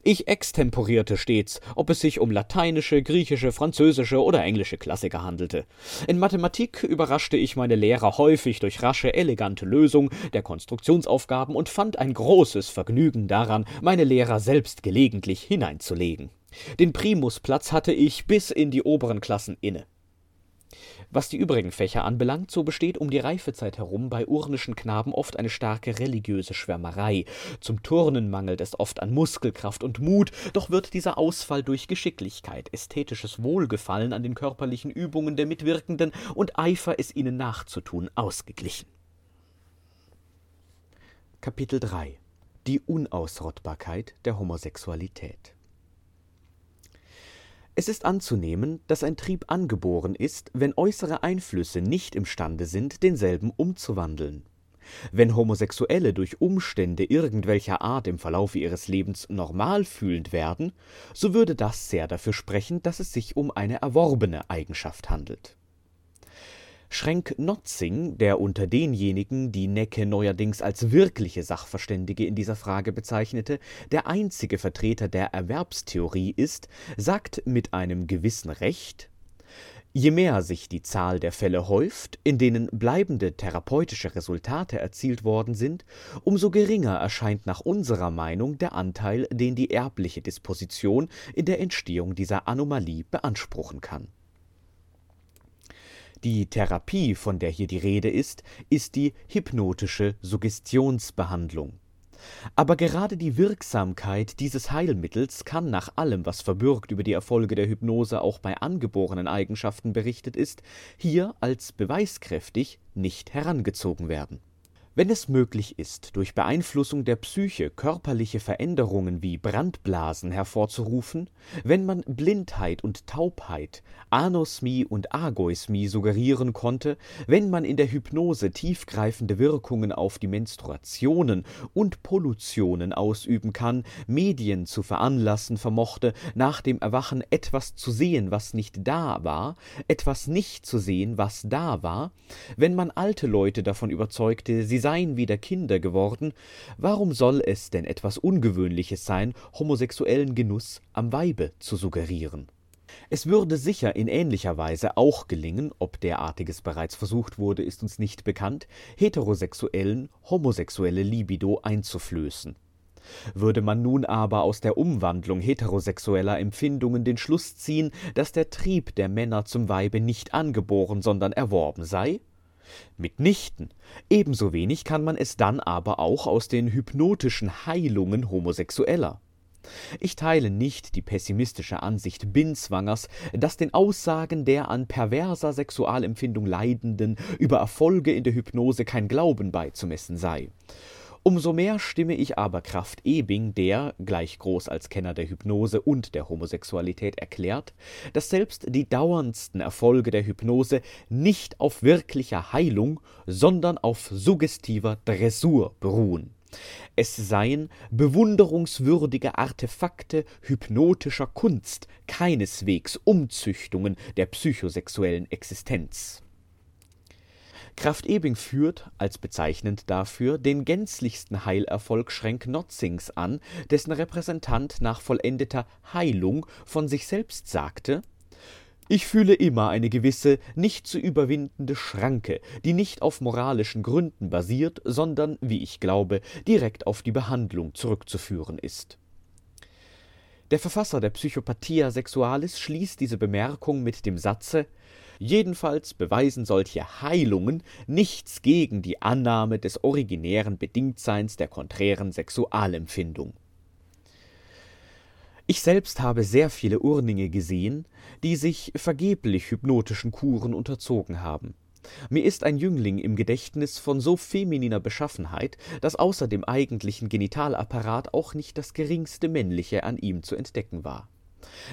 Ich extemporierte stets, ob es sich um lateinische, griechische, französische oder englische Klassiker handelte. In Mathematik überraschte ich meine Lehrer häufig durch rasche, elegante Lösung der Konstruktionsaufgaben und fand ein großes Vergnügen daran, meine Lehrer selbst gelegentlich hineinzulegen. Den Primusplatz hatte ich bis in die oberen Klassen inne. Was die übrigen Fächer anbelangt, so besteht um die Reifezeit herum bei urnischen Knaben oft eine starke religiöse Schwärmerei. Zum Turnen mangelt es oft an Muskelkraft und Mut, doch wird dieser Ausfall durch Geschicklichkeit, ästhetisches Wohlgefallen an den körperlichen Übungen der Mitwirkenden und Eifer, es ihnen nachzutun, ausgeglichen. Kapitel 3 Die Unausrottbarkeit der Homosexualität es ist anzunehmen, dass ein Trieb angeboren ist, wenn äußere Einflüsse nicht imstande sind, denselben umzuwandeln. Wenn Homosexuelle durch Umstände irgendwelcher Art im Verlaufe ihres Lebens normal fühlend werden, so würde das sehr dafür sprechen, dass es sich um eine erworbene Eigenschaft handelt Schrenk-Notzing, der unter denjenigen, die Necke neuerdings als wirkliche Sachverständige in dieser Frage bezeichnete, der einzige Vertreter der Erwerbstheorie ist, sagt mit einem gewissen Recht Je mehr sich die Zahl der Fälle häuft, in denen bleibende therapeutische Resultate erzielt worden sind, umso geringer erscheint nach unserer Meinung der Anteil, den die erbliche Disposition in der Entstehung dieser Anomalie beanspruchen kann die Therapie, von der hier die Rede ist, ist die hypnotische Suggestionsbehandlung. Aber gerade die Wirksamkeit dieses Heilmittels kann nach allem, was verbürgt über die Erfolge der Hypnose auch bei angeborenen Eigenschaften berichtet ist, hier als beweiskräftig nicht herangezogen werden wenn es möglich ist, durch Beeinflussung der Psyche körperliche Veränderungen wie Brandblasen hervorzurufen, wenn man Blindheit und Taubheit, Anosmie und Agoismie suggerieren konnte, wenn man in der Hypnose tiefgreifende Wirkungen auf die Menstruationen und Pollutionen ausüben kann, Medien zu veranlassen vermochte, nach dem Erwachen etwas zu sehen, was nicht da war, etwas nicht zu sehen, was da war, wenn man alte Leute davon überzeugte, sie seien wieder Kinder geworden, warum soll es denn etwas Ungewöhnliches sein, homosexuellen Genuss am Weibe zu suggerieren? Es würde sicher in ähnlicher Weise auch gelingen, ob derartiges bereits versucht wurde, ist uns nicht bekannt, Heterosexuellen homosexuelle Libido einzuflößen. Würde man nun aber aus der Umwandlung heterosexueller Empfindungen den Schluss ziehen, dass der Trieb der Männer zum Weibe nicht angeboren, sondern erworben sei, Mitnichten. Ebenso wenig kann man es dann aber auch aus den hypnotischen Heilungen Homosexueller. Ich teile nicht die pessimistische Ansicht Binswangers, dass den Aussagen der an perverser Sexualempfindung Leidenden über Erfolge in der Hypnose kein Glauben beizumessen sei. Umso mehr stimme ich aber Kraft Ebing, der, gleich groß als Kenner der Hypnose und der Homosexualität erklärt, dass selbst die dauerndsten Erfolge der Hypnose nicht auf wirklicher Heilung, sondern auf suggestiver Dressur beruhen. Es seien bewunderungswürdige Artefakte hypnotischer Kunst, keineswegs Umzüchtungen der psychosexuellen Existenz. Kraft-Ebing führt, als bezeichnend dafür, den gänzlichsten Heilerfolg Schrenk-Notzings an, dessen Repräsentant nach vollendeter Heilung von sich selbst sagte ich fühle immer eine gewisse, nicht zu überwindende Schranke, die nicht auf moralischen Gründen basiert, sondern, wie ich glaube, direkt auf die Behandlung zurückzuführen ist. Der Verfasser der Psychopathia Sexualis schließt diese Bemerkung mit dem Satze Jedenfalls beweisen solche Heilungen nichts gegen die Annahme des originären Bedingtseins der konträren Sexualempfindung. Ich selbst habe sehr viele Urninge gesehen, die sich vergeblich hypnotischen Kuren unterzogen haben. Mir ist ein Jüngling im Gedächtnis von so femininer Beschaffenheit, dass außer dem eigentlichen Genitalapparat auch nicht das geringste Männliche an ihm zu entdecken war.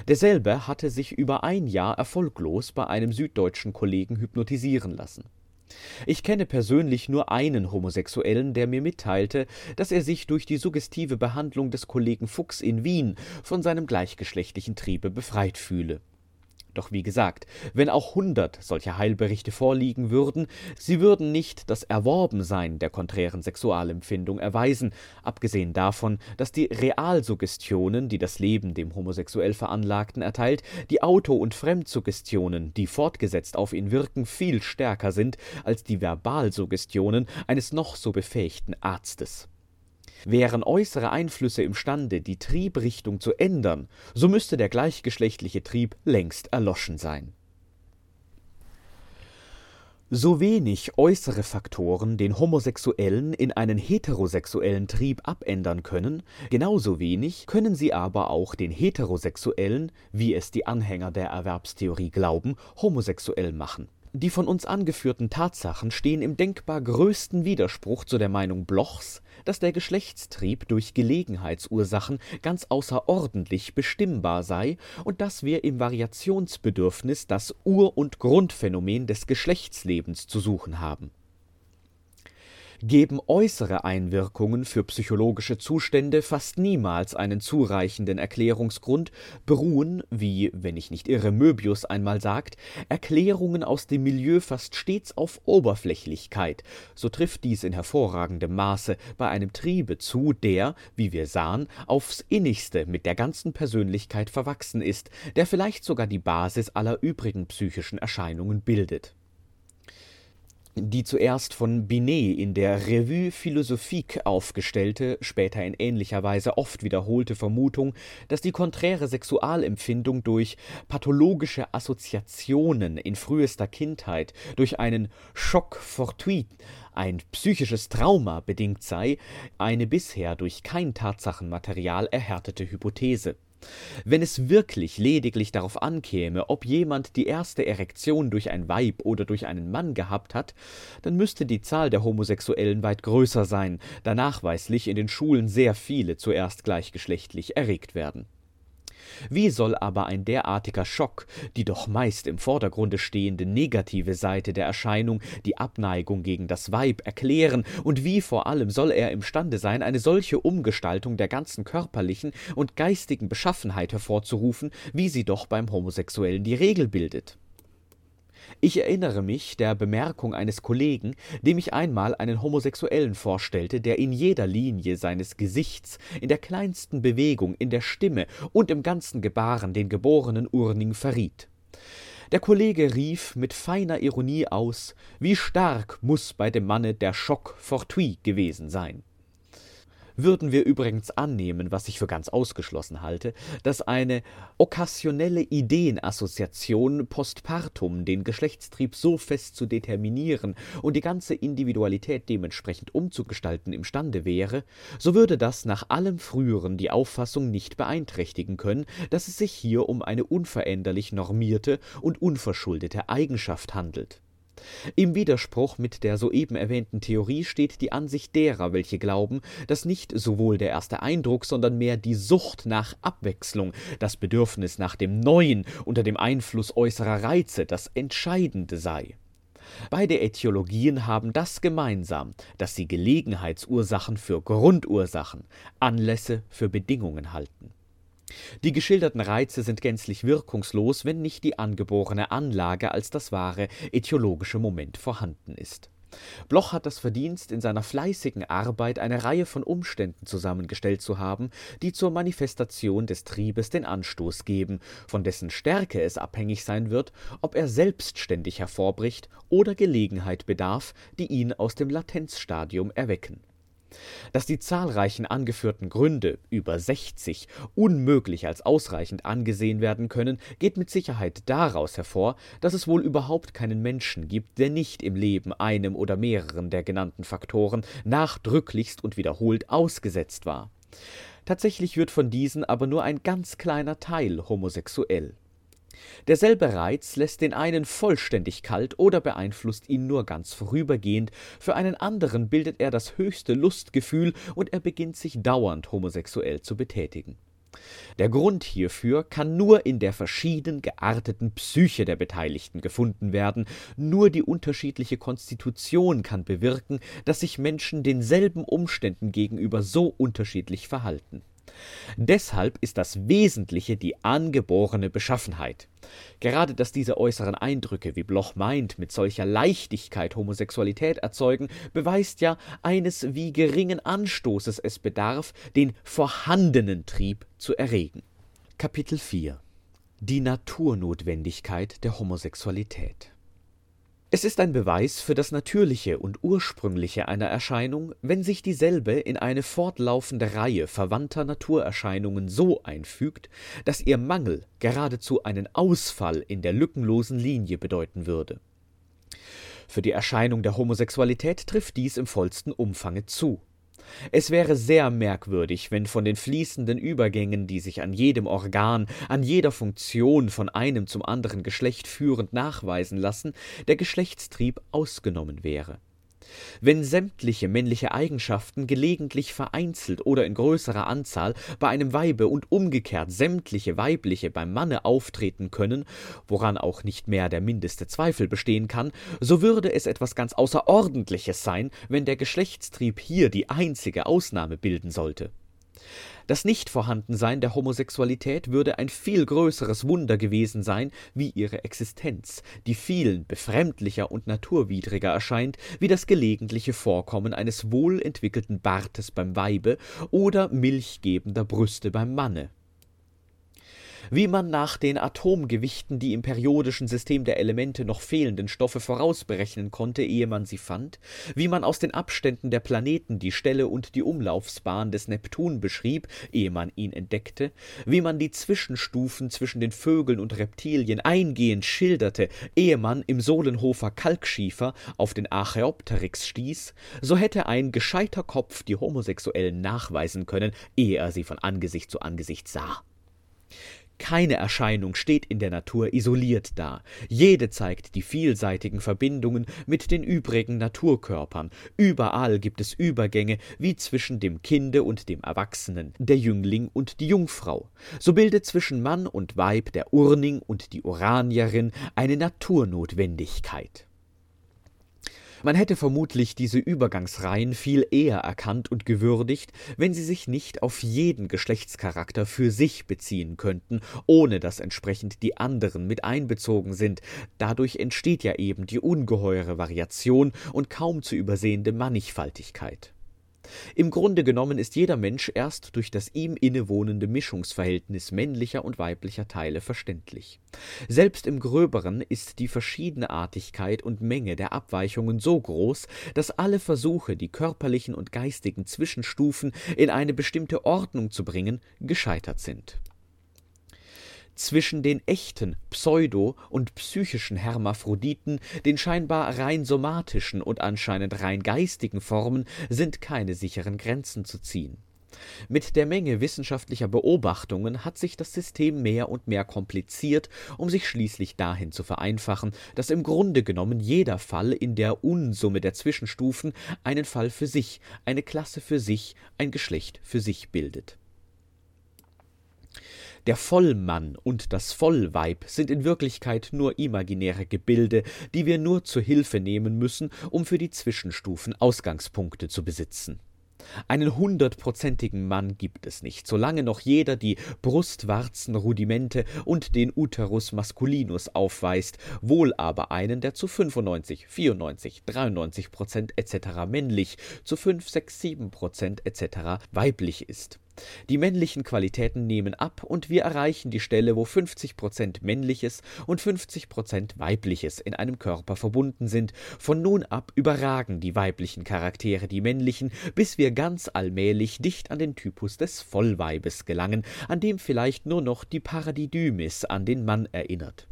Derselbe hatte sich über ein Jahr erfolglos bei einem süddeutschen Kollegen hypnotisieren lassen. Ich kenne persönlich nur einen Homosexuellen, der mir mitteilte, dass er sich durch die suggestive Behandlung des Kollegen Fuchs in Wien von seinem gleichgeschlechtlichen Triebe befreit fühle doch wie gesagt, wenn auch hundert solcher Heilberichte vorliegen würden, sie würden nicht das Erworbensein der konträren Sexualempfindung erweisen, abgesehen davon, dass die Realsuggestionen, die das Leben dem homosexuell Veranlagten erteilt, die Auto- und Fremdsuggestionen, die fortgesetzt auf ihn wirken, viel stärker sind als die Verbalsuggestionen eines noch so befähigten Arztes. Wären äußere Einflüsse imstande, die Triebrichtung zu ändern, so müsste der gleichgeschlechtliche Trieb längst erloschen sein. So wenig äußere Faktoren den Homosexuellen in einen heterosexuellen Trieb abändern können, genauso wenig können sie aber auch den Heterosexuellen, wie es die Anhänger der Erwerbstheorie glauben, homosexuell machen die von uns angeführten Tatsachen stehen im denkbar größten Widerspruch zu der Meinung Blochs, dass der Geschlechtstrieb durch Gelegenheitsursachen ganz außerordentlich bestimmbar sei und dass wir im Variationsbedürfnis das Ur- und Grundphänomen des Geschlechtslebens zu suchen haben geben äußere Einwirkungen für psychologische Zustände fast niemals einen zureichenden Erklärungsgrund, beruhen, wie, wenn ich nicht irre, Möbius einmal sagt, Erklärungen aus dem Milieu fast stets auf Oberflächlichkeit, so trifft dies in hervorragendem Maße bei einem Triebe zu, der, wie wir sahen, aufs innigste mit der ganzen Persönlichkeit verwachsen ist, der vielleicht sogar die Basis aller übrigen psychischen Erscheinungen bildet die zuerst von Binet in der Revue philosophique aufgestellte, später in ähnlicher Weise oft wiederholte Vermutung, dass die konträre Sexualempfindung durch pathologische Assoziationen in frühester Kindheit, durch einen Schock fortuit, ein psychisches Trauma bedingt sei, eine bisher durch kein Tatsachenmaterial erhärtete Hypothese wenn es wirklich lediglich darauf ankäme, ob jemand die erste Erektion durch ein Weib oder durch einen Mann gehabt hat, dann müsste die Zahl der Homosexuellen weit größer sein, da nachweislich in den Schulen sehr viele zuerst gleichgeschlechtlich erregt werden wie soll aber ein derartiger Schock die doch meist im Vordergrunde stehende negative Seite der Erscheinung, die Abneigung gegen das Weib, erklären, und wie vor allem soll er imstande sein, eine solche Umgestaltung der ganzen körperlichen und geistigen Beschaffenheit hervorzurufen, wie sie doch beim Homosexuellen die Regel bildet? Ich erinnere mich der Bemerkung eines Kollegen, dem ich einmal einen Homosexuellen vorstellte, der in jeder Linie seines Gesichts, in der kleinsten Bewegung, in der Stimme und im ganzen Gebaren den geborenen Urning verriet. Der Kollege rief mit feiner Ironie aus, wie stark muss bei dem Manne der Schock fortuit gewesen sein. Würden wir übrigens annehmen, was ich für ganz ausgeschlossen halte, dass eine okkasionelle Ideenassoziation postpartum den Geschlechtstrieb so fest zu determinieren und die ganze Individualität dementsprechend umzugestalten imstande wäre, so würde das nach allem Früheren die Auffassung nicht beeinträchtigen können, dass es sich hier um eine unveränderlich normierte und unverschuldete Eigenschaft handelt im Widerspruch mit der soeben erwähnten Theorie steht die Ansicht derer, welche glauben, dass nicht sowohl der erste Eindruck, sondern mehr die Sucht nach Abwechslung, das Bedürfnis nach dem Neuen unter dem Einfluss äußerer Reize das Entscheidende sei. Beide Äthiologien haben das gemeinsam, dass sie Gelegenheitsursachen für Grundursachen, Anlässe für Bedingungen halten die geschilderten Reize sind gänzlich wirkungslos, wenn nicht die angeborene Anlage als das wahre ätiologische Moment vorhanden ist. Bloch hat das Verdienst, in seiner fleißigen Arbeit eine Reihe von Umständen zusammengestellt zu haben, die zur Manifestation des Triebes den Anstoß geben, von dessen Stärke es abhängig sein wird, ob er selbstständig hervorbricht oder Gelegenheit bedarf, die ihn aus dem Latenzstadium erwecken dass die zahlreichen angeführten Gründe (über sechzig) unmöglich als ausreichend angesehen werden können, geht mit Sicherheit daraus hervor, dass es wohl überhaupt keinen Menschen gibt, der nicht im Leben einem oder mehreren der genannten Faktoren nachdrücklichst und wiederholt ausgesetzt war. Tatsächlich wird von diesen aber nur ein ganz kleiner Teil homosexuell Derselbe Reiz lässt den einen vollständig kalt oder beeinflusst ihn nur ganz vorübergehend, für einen anderen bildet er das höchste Lustgefühl und er beginnt sich dauernd homosexuell zu betätigen. Der Grund hierfür kann nur in der verschieden gearteten Psyche der Beteiligten gefunden werden, nur die unterschiedliche Konstitution kann bewirken, dass sich Menschen denselben Umständen gegenüber so unterschiedlich verhalten Deshalb ist das Wesentliche die angeborene Beschaffenheit. Gerade dass diese äußeren Eindrücke, wie Bloch meint, mit solcher Leichtigkeit Homosexualität erzeugen, beweist ja eines wie geringen Anstoßes es bedarf, den vorhandenen Trieb zu erregen. Kapitel 4 Die Naturnotwendigkeit der Homosexualität es ist ein Beweis für das Natürliche und Ursprüngliche einer Erscheinung, wenn sich dieselbe in eine fortlaufende Reihe verwandter Naturerscheinungen so einfügt, dass ihr Mangel geradezu einen Ausfall in der lückenlosen Linie bedeuten würde. Für die Erscheinung der Homosexualität trifft dies im vollsten Umfange zu es wäre sehr merkwürdig, wenn von den fließenden Übergängen, die sich an jedem Organ, an jeder Funktion von einem zum anderen Geschlecht führend nachweisen lassen, der Geschlechtstrieb ausgenommen wäre wenn sämtliche männliche Eigenschaften gelegentlich vereinzelt oder in größerer Anzahl bei einem Weibe und umgekehrt sämtliche weibliche beim Manne auftreten können, woran auch nicht mehr der mindeste Zweifel bestehen kann, so würde es etwas ganz Außerordentliches sein, wenn der Geschlechtstrieb hier die einzige Ausnahme bilden sollte das Nichtvorhandensein der Homosexualität würde ein viel größeres Wunder gewesen sein, wie ihre Existenz, die vielen befremdlicher und naturwidriger erscheint, wie das gelegentliche Vorkommen eines wohlentwickelten Bartes beim Weibe oder milchgebender Brüste beim Manne wie man nach den Atomgewichten die im periodischen System der Elemente noch fehlenden Stoffe vorausberechnen konnte, ehe man sie fand, wie man aus den Abständen der Planeten die Stelle und die Umlaufsbahn des Neptun beschrieb, ehe man ihn entdeckte, wie man die Zwischenstufen zwischen den Vögeln und Reptilien eingehend schilderte, ehe man im Solenhofer Kalkschiefer auf den Archaeopteryx stieß, so hätte ein gescheiter Kopf die Homosexuellen nachweisen können, ehe er sie von Angesicht zu Angesicht sah. Keine Erscheinung steht in der Natur isoliert da, jede zeigt die vielseitigen Verbindungen mit den übrigen Naturkörpern, überall gibt es Übergänge wie zwischen dem Kinde und dem Erwachsenen, der Jüngling und die Jungfrau. So bildet zwischen Mann und Weib der Urning und die Uranierin eine Naturnotwendigkeit. Man hätte vermutlich diese Übergangsreihen viel eher erkannt und gewürdigt, wenn sie sich nicht auf jeden Geschlechtscharakter für sich beziehen könnten, ohne dass entsprechend die anderen mit einbezogen sind. Dadurch entsteht ja eben die ungeheure Variation und kaum zu übersehende Mannigfaltigkeit. Im Grunde genommen ist jeder Mensch erst durch das ihm innewohnende Mischungsverhältnis männlicher und weiblicher Teile verständlich. Selbst im Gröberen ist die Verschiedenartigkeit und Menge der Abweichungen so groß, dass alle Versuche, die körperlichen und geistigen Zwischenstufen in eine bestimmte Ordnung zu bringen, gescheitert sind zwischen den echten pseudo und psychischen Hermaphroditen, den scheinbar rein somatischen und anscheinend rein geistigen Formen sind keine sicheren Grenzen zu ziehen. Mit der Menge wissenschaftlicher Beobachtungen hat sich das System mehr und mehr kompliziert, um sich schließlich dahin zu vereinfachen, dass im Grunde genommen jeder Fall in der Unsumme der Zwischenstufen einen Fall für sich, eine Klasse für sich, ein Geschlecht für sich bildet der Vollmann und das Vollweib sind in Wirklichkeit nur imaginäre Gebilde, die wir nur zur Hilfe nehmen müssen, um für die Zwischenstufen Ausgangspunkte zu besitzen. Einen hundertprozentigen Mann gibt es nicht, solange noch jeder die Brustwarzenrudimente und den Uterus masculinus aufweist, wohl aber einen, der zu 95, 94, 93 Prozent etc. männlich, zu 5, 6, 7 Prozent etc. weiblich ist. Die männlichen Qualitäten nehmen ab und wir erreichen die Stelle, wo 50 Prozent männliches und 50 Prozent weibliches in einem Körper verbunden sind. Von nun ab überragen die weiblichen Charaktere die männlichen, bis wir ganz allmählich dicht an den Typus des Vollweibes gelangen, an dem vielleicht nur noch die Paradidymis an den Mann erinnert.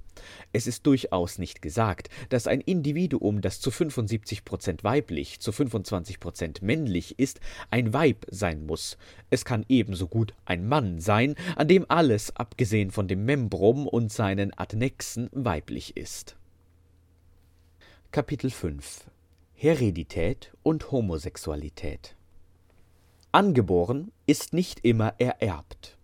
Es ist durchaus nicht gesagt, dass ein Individuum, das zu 75 Prozent weiblich, zu 25 Prozent männlich ist, ein Weib sein muss. Es kann ebenso gut ein Mann sein, an dem alles, abgesehen von dem Membrum und seinen Adnexen, weiblich ist. Kapitel 5 Heredität und Homosexualität Angeboren ist nicht immer ererbt.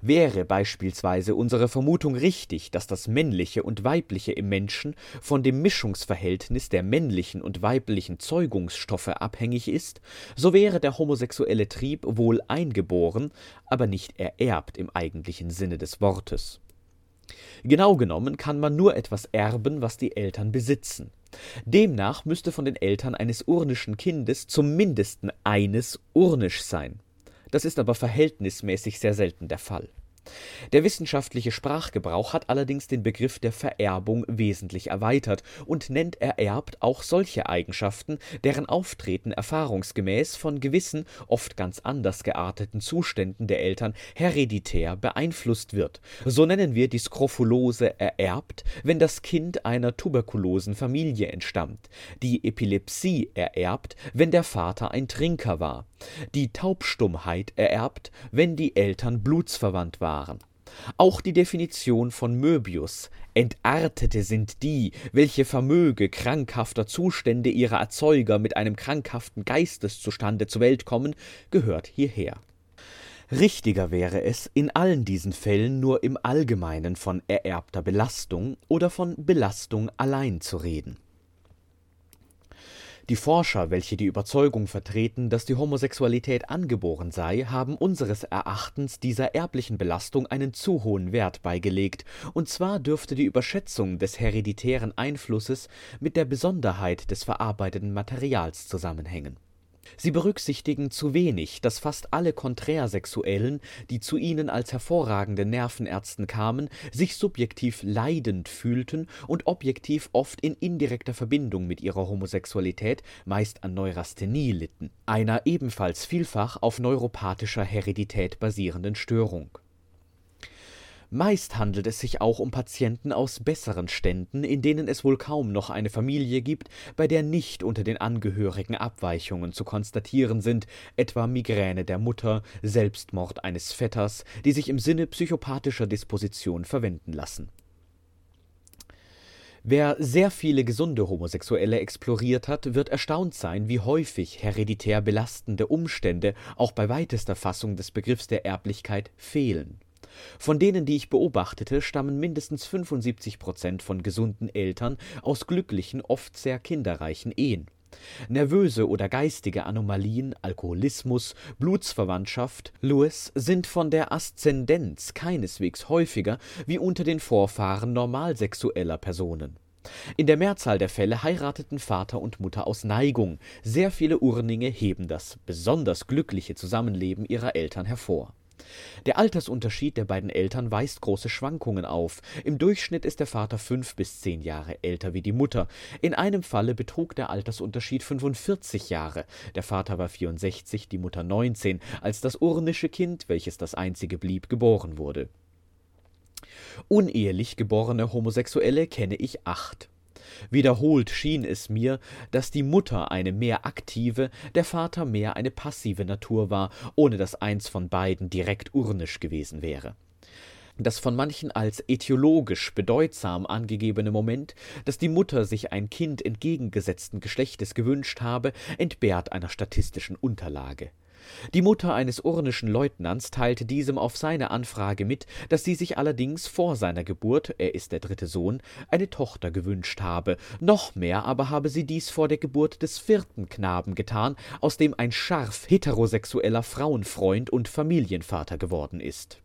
Wäre beispielsweise unsere Vermutung richtig, dass das Männliche und Weibliche im Menschen von dem Mischungsverhältnis der männlichen und weiblichen Zeugungsstoffe abhängig ist, so wäre der homosexuelle Trieb wohl eingeboren, aber nicht ererbt im eigentlichen Sinne des Wortes. Genau genommen kann man nur etwas erben, was die Eltern besitzen. Demnach müsste von den Eltern eines urnischen Kindes zum mindesten eines urnisch sein. Das ist aber verhältnismäßig sehr selten der Fall. Der wissenschaftliche Sprachgebrauch hat allerdings den Begriff der Vererbung wesentlich erweitert und nennt ererbt auch solche Eigenschaften, deren Auftreten erfahrungsgemäß von gewissen, oft ganz anders gearteten Zuständen der Eltern hereditär beeinflusst wird. So nennen wir die Skrophulose ererbt, wenn das Kind einer tuberkulosen Familie entstammt, die Epilepsie ererbt, wenn der Vater ein Trinker war, die Taubstummheit ererbt, wenn die Eltern blutsverwandt waren. Auch die Definition von Möbius Entartete sind die, welche Vermöge krankhafter Zustände ihrer Erzeuger mit einem krankhaften Geisteszustande zur Welt kommen, gehört hierher. Richtiger wäre es, in allen diesen Fällen nur im Allgemeinen von ererbter Belastung oder von Belastung allein zu reden die Forscher, welche die Überzeugung vertreten, dass die Homosexualität angeboren sei, haben unseres Erachtens dieser erblichen Belastung einen zu hohen Wert beigelegt, und zwar dürfte die Überschätzung des hereditären Einflusses mit der Besonderheit des verarbeiteten Materials zusammenhängen Sie berücksichtigen zu wenig, dass fast alle Konträrsexuellen, die zu ihnen als hervorragende Nervenärzten kamen, sich subjektiv leidend fühlten und objektiv oft in indirekter Verbindung mit ihrer Homosexualität meist an Neurasthenie litten, einer ebenfalls vielfach auf neuropathischer Heredität basierenden Störung Meist handelt es sich auch um Patienten aus besseren Ständen, in denen es wohl kaum noch eine Familie gibt, bei der nicht unter den Angehörigen Abweichungen zu konstatieren sind, etwa Migräne der Mutter, Selbstmord eines Vetters, die sich im Sinne psychopathischer Disposition verwenden lassen. Wer sehr viele gesunde Homosexuelle exploriert hat, wird erstaunt sein, wie häufig hereditär belastende Umstände auch bei weitester Fassung des Begriffs der Erblichkeit fehlen von denen, die ich beobachtete, stammen mindestens 75 Prozent von gesunden Eltern aus glücklichen, oft sehr kinderreichen Ehen. Nervöse oder geistige Anomalien, Alkoholismus, Blutsverwandtschaft, Lewis sind von der Aszendenz keineswegs häufiger wie unter den Vorfahren normalsexueller Personen. In der Mehrzahl der Fälle heirateten Vater und Mutter aus Neigung. Sehr viele Urninge heben das besonders glückliche Zusammenleben ihrer Eltern hervor der Altersunterschied der beiden Eltern weist große Schwankungen auf. Im Durchschnitt ist der Vater fünf bis zehn Jahre älter wie die Mutter. In einem Falle betrug der Altersunterschied 45 Jahre. Der Vater war 64, die Mutter 19, als das urnische Kind, welches das einzige blieb, geboren wurde. Unehelich geborene Homosexuelle kenne ich acht. Wiederholt schien es mir, dass die Mutter eine mehr aktive, der Vater mehr eine passive Natur war, ohne dass eins von beiden direkt urnisch gewesen wäre das von manchen als ätiologisch bedeutsam angegebene Moment, dass die Mutter sich ein Kind entgegengesetzten Geschlechtes gewünscht habe, entbehrt einer statistischen Unterlage. Die Mutter eines urnischen Leutnants teilte diesem auf seine Anfrage mit, dass sie sich allerdings vor seiner Geburt er ist der dritte Sohn eine Tochter gewünscht habe, noch mehr aber habe sie dies vor der Geburt des vierten Knaben getan, aus dem ein scharf heterosexueller Frauenfreund und Familienvater geworden ist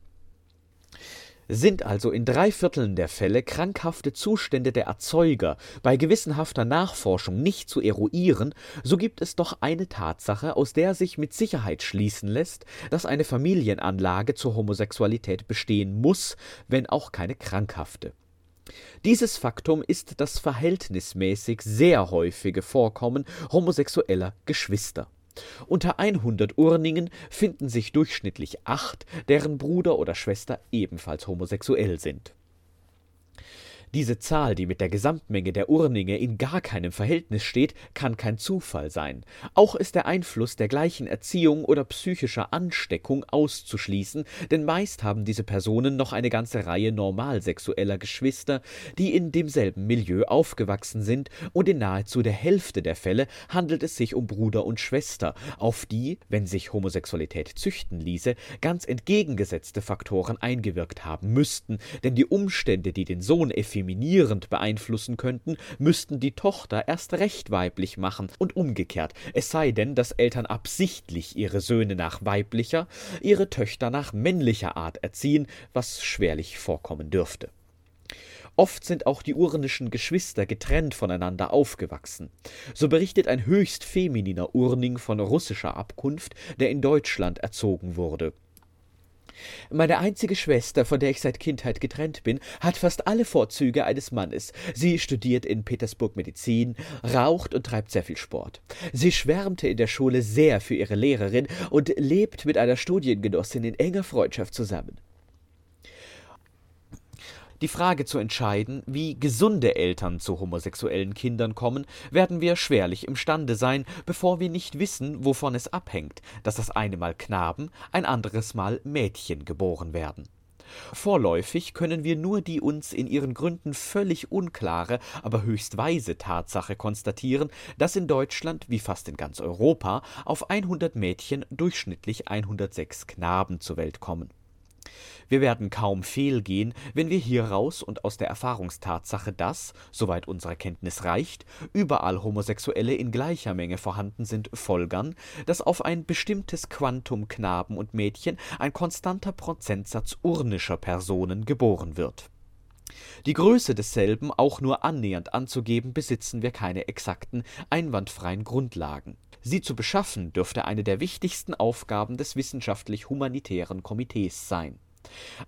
sind also in drei Vierteln der Fälle krankhafte Zustände der Erzeuger bei gewissenhafter Nachforschung nicht zu eruieren, so gibt es doch eine Tatsache, aus der sich mit Sicherheit schließen lässt, dass eine Familienanlage zur Homosexualität bestehen muss, wenn auch keine krankhafte. Dieses Faktum ist das verhältnismäßig sehr häufige Vorkommen homosexueller Geschwister unter 100 Urningen finden sich durchschnittlich acht, deren Bruder oder Schwester ebenfalls homosexuell sind. Diese Zahl, die mit der Gesamtmenge der Urninge in gar keinem Verhältnis steht, kann kein Zufall sein. Auch ist der Einfluss der gleichen Erziehung oder psychischer Ansteckung auszuschließen, denn meist haben diese Personen noch eine ganze Reihe normalsexueller Geschwister, die in demselben Milieu aufgewachsen sind, und in nahezu der Hälfte der Fälle handelt es sich um Bruder und Schwester, auf die, wenn sich Homosexualität züchten ließe, ganz entgegengesetzte Faktoren eingewirkt haben müssten, denn die Umstände, die den Sohn effektiv diskriminierend beeinflussen könnten, müssten die Tochter erst recht weiblich machen und umgekehrt, es sei denn, dass Eltern absichtlich ihre Söhne nach weiblicher, ihre Töchter nach männlicher Art erziehen, was schwerlich vorkommen dürfte. Oft sind auch die urnischen Geschwister getrennt voneinander aufgewachsen. So berichtet ein höchst femininer Urning von russischer Abkunft, der in Deutschland erzogen wurde. Meine einzige Schwester, von der ich seit Kindheit getrennt bin, hat fast alle Vorzüge eines Mannes. Sie studiert in Petersburg Medizin, raucht und treibt sehr viel Sport. Sie schwärmte in der Schule sehr für ihre Lehrerin und lebt mit einer Studiengenossin in enger Freundschaft zusammen. Die Frage zu entscheiden, wie gesunde Eltern zu homosexuellen Kindern kommen, werden wir schwerlich imstande sein, bevor wir nicht wissen, wovon es abhängt, dass das eine Mal Knaben, ein anderes Mal Mädchen geboren werden. Vorläufig können wir nur die uns in ihren Gründen völlig unklare, aber höchst weise Tatsache konstatieren, dass in Deutschland, wie fast in ganz Europa, auf 100 Mädchen durchschnittlich 106 Knaben zur Welt kommen. Wir werden kaum fehlgehen, wenn wir hieraus und aus der Erfahrungstatsache, dass, soweit unsere Kenntnis reicht, überall Homosexuelle in gleicher Menge vorhanden sind, folgern, dass auf ein bestimmtes Quantum Knaben und Mädchen ein konstanter Prozentsatz urnischer Personen geboren wird. Die Größe desselben auch nur annähernd anzugeben, besitzen wir keine exakten, einwandfreien Grundlagen. Sie zu beschaffen dürfte eine der wichtigsten Aufgaben des wissenschaftlich-humanitären Komitees sein.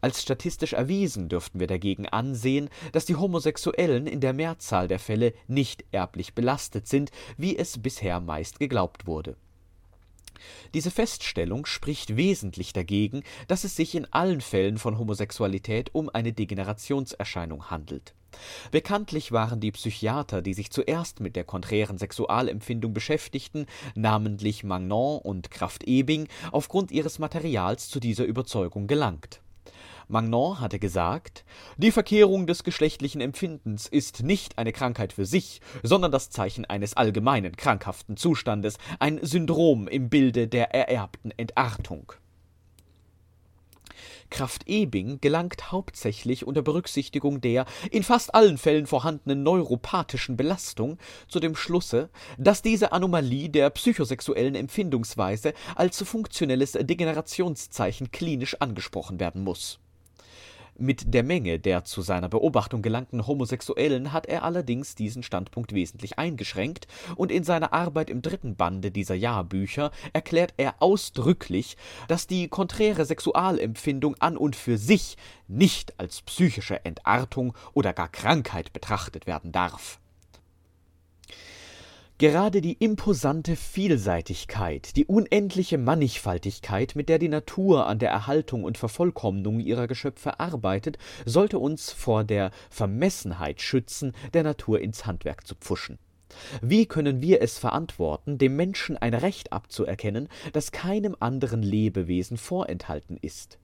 Als statistisch erwiesen dürften wir dagegen ansehen, dass die Homosexuellen in der Mehrzahl der Fälle nicht erblich belastet sind, wie es bisher meist geglaubt wurde. Diese Feststellung spricht wesentlich dagegen, dass es sich in allen Fällen von Homosexualität um eine Degenerationserscheinung handelt. Bekanntlich waren die Psychiater, die sich zuerst mit der konträren Sexualempfindung beschäftigten, namentlich Magnon und Kraft-Ebing, aufgrund ihres Materials zu dieser Überzeugung gelangt Magnon hatte gesagt, die Verkehrung des geschlechtlichen Empfindens ist nicht eine Krankheit für sich, sondern das Zeichen eines allgemeinen krankhaften Zustandes, ein Syndrom im Bilde der ererbten Entartung. Kraft-Ebing gelangt hauptsächlich unter Berücksichtigung der in fast allen Fällen vorhandenen neuropathischen Belastung zu dem Schlusse, dass diese Anomalie der psychosexuellen Empfindungsweise als funktionelles Degenerationszeichen klinisch angesprochen werden muss mit der Menge der zu seiner Beobachtung gelangten Homosexuellen hat er allerdings diesen Standpunkt wesentlich eingeschränkt, und in seiner Arbeit im dritten Bande dieser Jahrbücher erklärt er ausdrücklich, dass die konträre Sexualempfindung an und für sich nicht als psychische Entartung oder gar Krankheit betrachtet werden darf Gerade die imposante Vielseitigkeit, die unendliche Mannigfaltigkeit, mit der die Natur an der Erhaltung und Vervollkommnung ihrer Geschöpfe arbeitet, sollte uns vor der Vermessenheit schützen, der Natur ins Handwerk zu pfuschen. Wie können wir es verantworten, dem Menschen ein Recht abzuerkennen, das keinem anderen Lebewesen vorenthalten ist?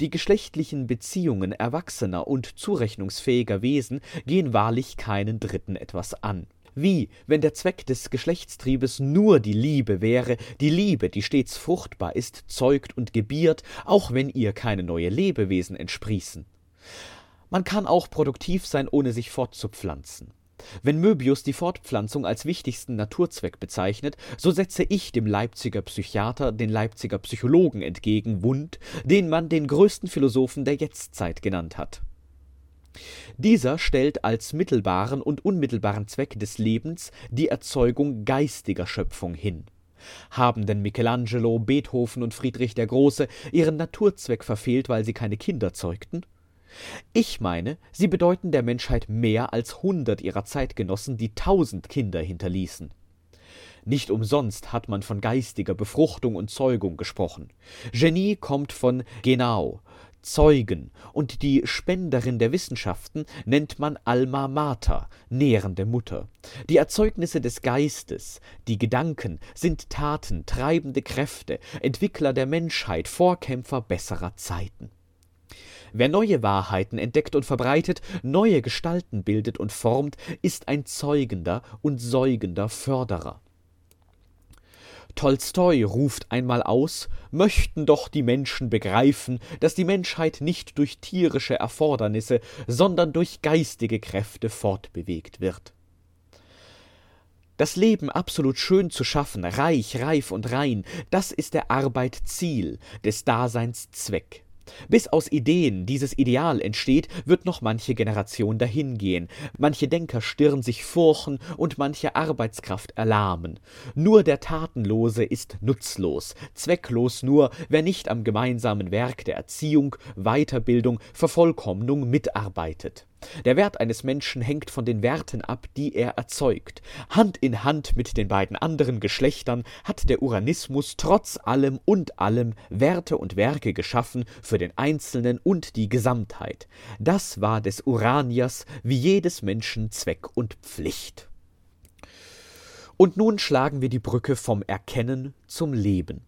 Die geschlechtlichen Beziehungen erwachsener und zurechnungsfähiger Wesen gehen wahrlich keinen Dritten etwas an. Wie, wenn der Zweck des Geschlechtstriebes nur die Liebe wäre, die Liebe, die stets fruchtbar ist, zeugt und gebiert, auch wenn ihr keine neue Lebewesen entsprießen. Man kann auch produktiv sein, ohne sich fortzupflanzen. Wenn Möbius die Fortpflanzung als wichtigsten Naturzweck bezeichnet, so setze ich dem Leipziger Psychiater den Leipziger Psychologen entgegen, Wundt, den man den größten Philosophen der Jetztzeit genannt hat. Dieser stellt als mittelbaren und unmittelbaren Zweck des Lebens die Erzeugung geistiger Schöpfung hin. Haben denn Michelangelo, Beethoven und Friedrich der Große ihren Naturzweck verfehlt, weil sie keine Kinder zeugten? Ich meine, sie bedeuten der Menschheit mehr als hundert ihrer Zeitgenossen, die tausend Kinder hinterließen. Nicht umsonst hat man von geistiger Befruchtung und Zeugung gesprochen. Genie kommt von genau, Zeugen, und die Spenderin der Wissenschaften nennt man Alma Mater, nährende Mutter. Die Erzeugnisse des Geistes, die Gedanken, sind Taten, treibende Kräfte, Entwickler der Menschheit, Vorkämpfer besserer Zeiten. Wer neue Wahrheiten entdeckt und verbreitet, neue Gestalten bildet und formt, ist ein zeugender und säugender Förderer. Tolstoi ruft einmal aus, möchten doch die Menschen begreifen, dass die Menschheit nicht durch tierische Erfordernisse, sondern durch geistige Kräfte fortbewegt wird. Das Leben absolut schön zu schaffen, reich, reif und rein, das ist der Arbeit Ziel, des Daseins Zweck. Bis aus Ideen dieses Ideal entsteht, wird noch manche Generation dahingehen, manche Denker stirren sich furchen und manche Arbeitskraft erlahmen. Nur der Tatenlose ist nutzlos, zwecklos nur, wer nicht am gemeinsamen Werk der Erziehung, Weiterbildung, Vervollkommnung mitarbeitet. Der Wert eines Menschen hängt von den Werten ab, die er erzeugt. Hand in Hand mit den beiden anderen Geschlechtern hat der Uranismus trotz allem und allem Werte und Werke geschaffen für den Einzelnen und die Gesamtheit. Das war des Uraniers wie jedes Menschen Zweck und Pflicht. Und nun schlagen wir die Brücke vom Erkennen zum Leben.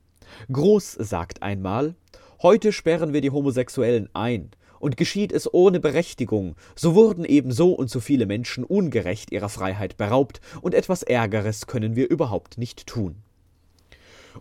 Groß sagt einmal, heute sperren wir die Homosexuellen ein, und geschieht es ohne Berechtigung, so wurden eben so und so viele Menschen ungerecht ihrer Freiheit beraubt, und etwas Ärgeres können wir überhaupt nicht tun.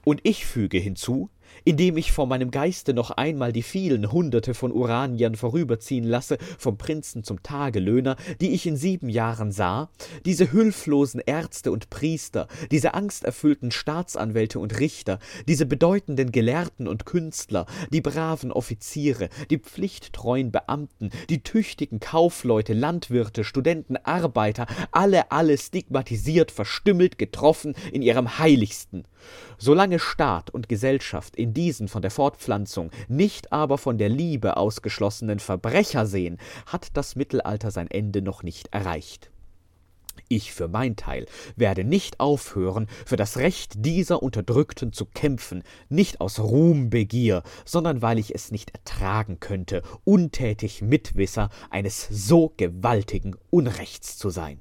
Und ich füge hinzu, indem ich vor meinem Geiste noch einmal die vielen Hunderte von Uraniern vorüberziehen lasse, vom Prinzen zum Tagelöhner, die ich in sieben Jahren sah, diese hülflosen Ärzte und Priester, diese angsterfüllten Staatsanwälte und Richter, diese bedeutenden Gelehrten und Künstler, die braven Offiziere, die pflichttreuen Beamten, die tüchtigen Kaufleute, Landwirte, Studenten, Arbeiter, alle, alle stigmatisiert, verstümmelt, getroffen in ihrem Heiligsten. Solange Staat und Gesellschaft in diesen von der Fortpflanzung, nicht aber von der Liebe ausgeschlossenen Verbrecher sehen, hat das Mittelalter sein Ende noch nicht erreicht. Ich für mein Teil werde nicht aufhören, für das Recht dieser Unterdrückten zu kämpfen, nicht aus Ruhmbegier, sondern weil ich es nicht ertragen könnte, untätig Mitwisser eines so gewaltigen Unrechts zu sein.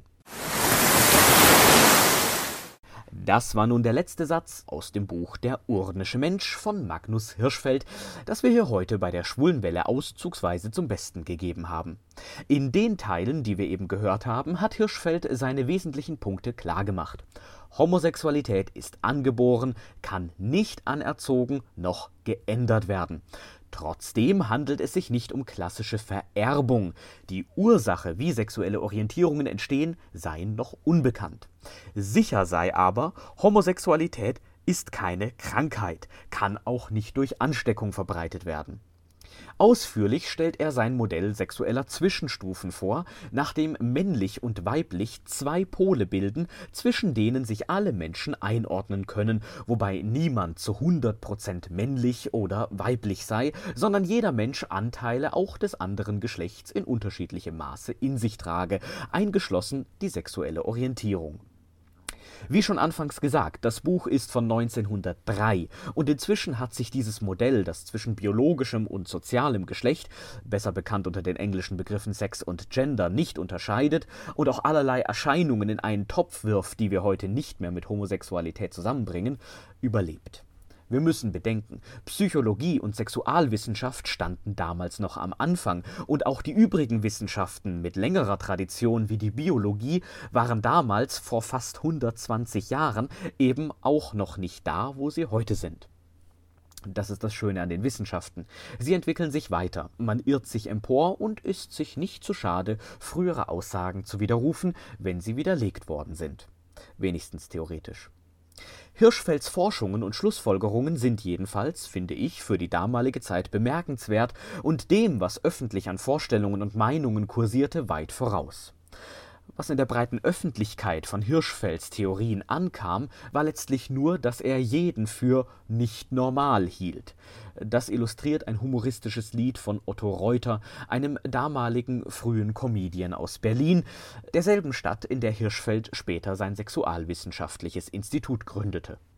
Das war nun der letzte Satz aus dem Buch Der urnische Mensch von Magnus Hirschfeld, das wir hier heute bei der Schwulenwelle auszugsweise zum Besten gegeben haben. In den Teilen, die wir eben gehört haben, hat Hirschfeld seine wesentlichen Punkte klargemacht. Homosexualität ist angeboren, kann nicht anerzogen noch geändert werden. Trotzdem handelt es sich nicht um klassische Vererbung. Die Ursache, wie sexuelle Orientierungen entstehen, sei noch unbekannt. Sicher sei aber, Homosexualität ist keine Krankheit, kann auch nicht durch Ansteckung verbreitet werden. Ausführlich stellt er sein Modell sexueller Zwischenstufen vor, nachdem männlich und weiblich zwei Pole bilden, zwischen denen sich alle Menschen einordnen können, wobei niemand zu 100% männlich oder weiblich sei, sondern jeder Mensch Anteile auch des anderen Geschlechts in unterschiedlichem Maße in sich trage, eingeschlossen die sexuelle Orientierung wie schon anfangs gesagt, das Buch ist von 1903 und inzwischen hat sich dieses Modell, das zwischen biologischem und sozialem Geschlecht, besser bekannt unter den englischen Begriffen Sex und Gender, nicht unterscheidet und auch allerlei Erscheinungen in einen Topf wirft, die wir heute nicht mehr mit Homosexualität zusammenbringen, überlebt. Wir müssen bedenken, Psychologie und Sexualwissenschaft standen damals noch am Anfang, und auch die übrigen Wissenschaften mit längerer Tradition wie die Biologie waren damals vor fast 120 Jahren eben auch noch nicht da, wo sie heute sind. Das ist das Schöne an den Wissenschaften. Sie entwickeln sich weiter, man irrt sich empor und ist sich nicht zu schade, frühere Aussagen zu widerrufen, wenn sie widerlegt worden sind. Wenigstens theoretisch. Hirschfelds Forschungen und Schlussfolgerungen sind jedenfalls, finde ich, für die damalige Zeit bemerkenswert und dem, was öffentlich an Vorstellungen und Meinungen kursierte, weit voraus was in der breiten Öffentlichkeit von Hirschfelds Theorien ankam, war letztlich nur, dass er jeden für nicht normal hielt. Das illustriert ein humoristisches Lied von Otto Reuter, einem damaligen frühen Comedian aus Berlin, derselben Stadt, in der Hirschfeld später sein sexualwissenschaftliches Institut gründete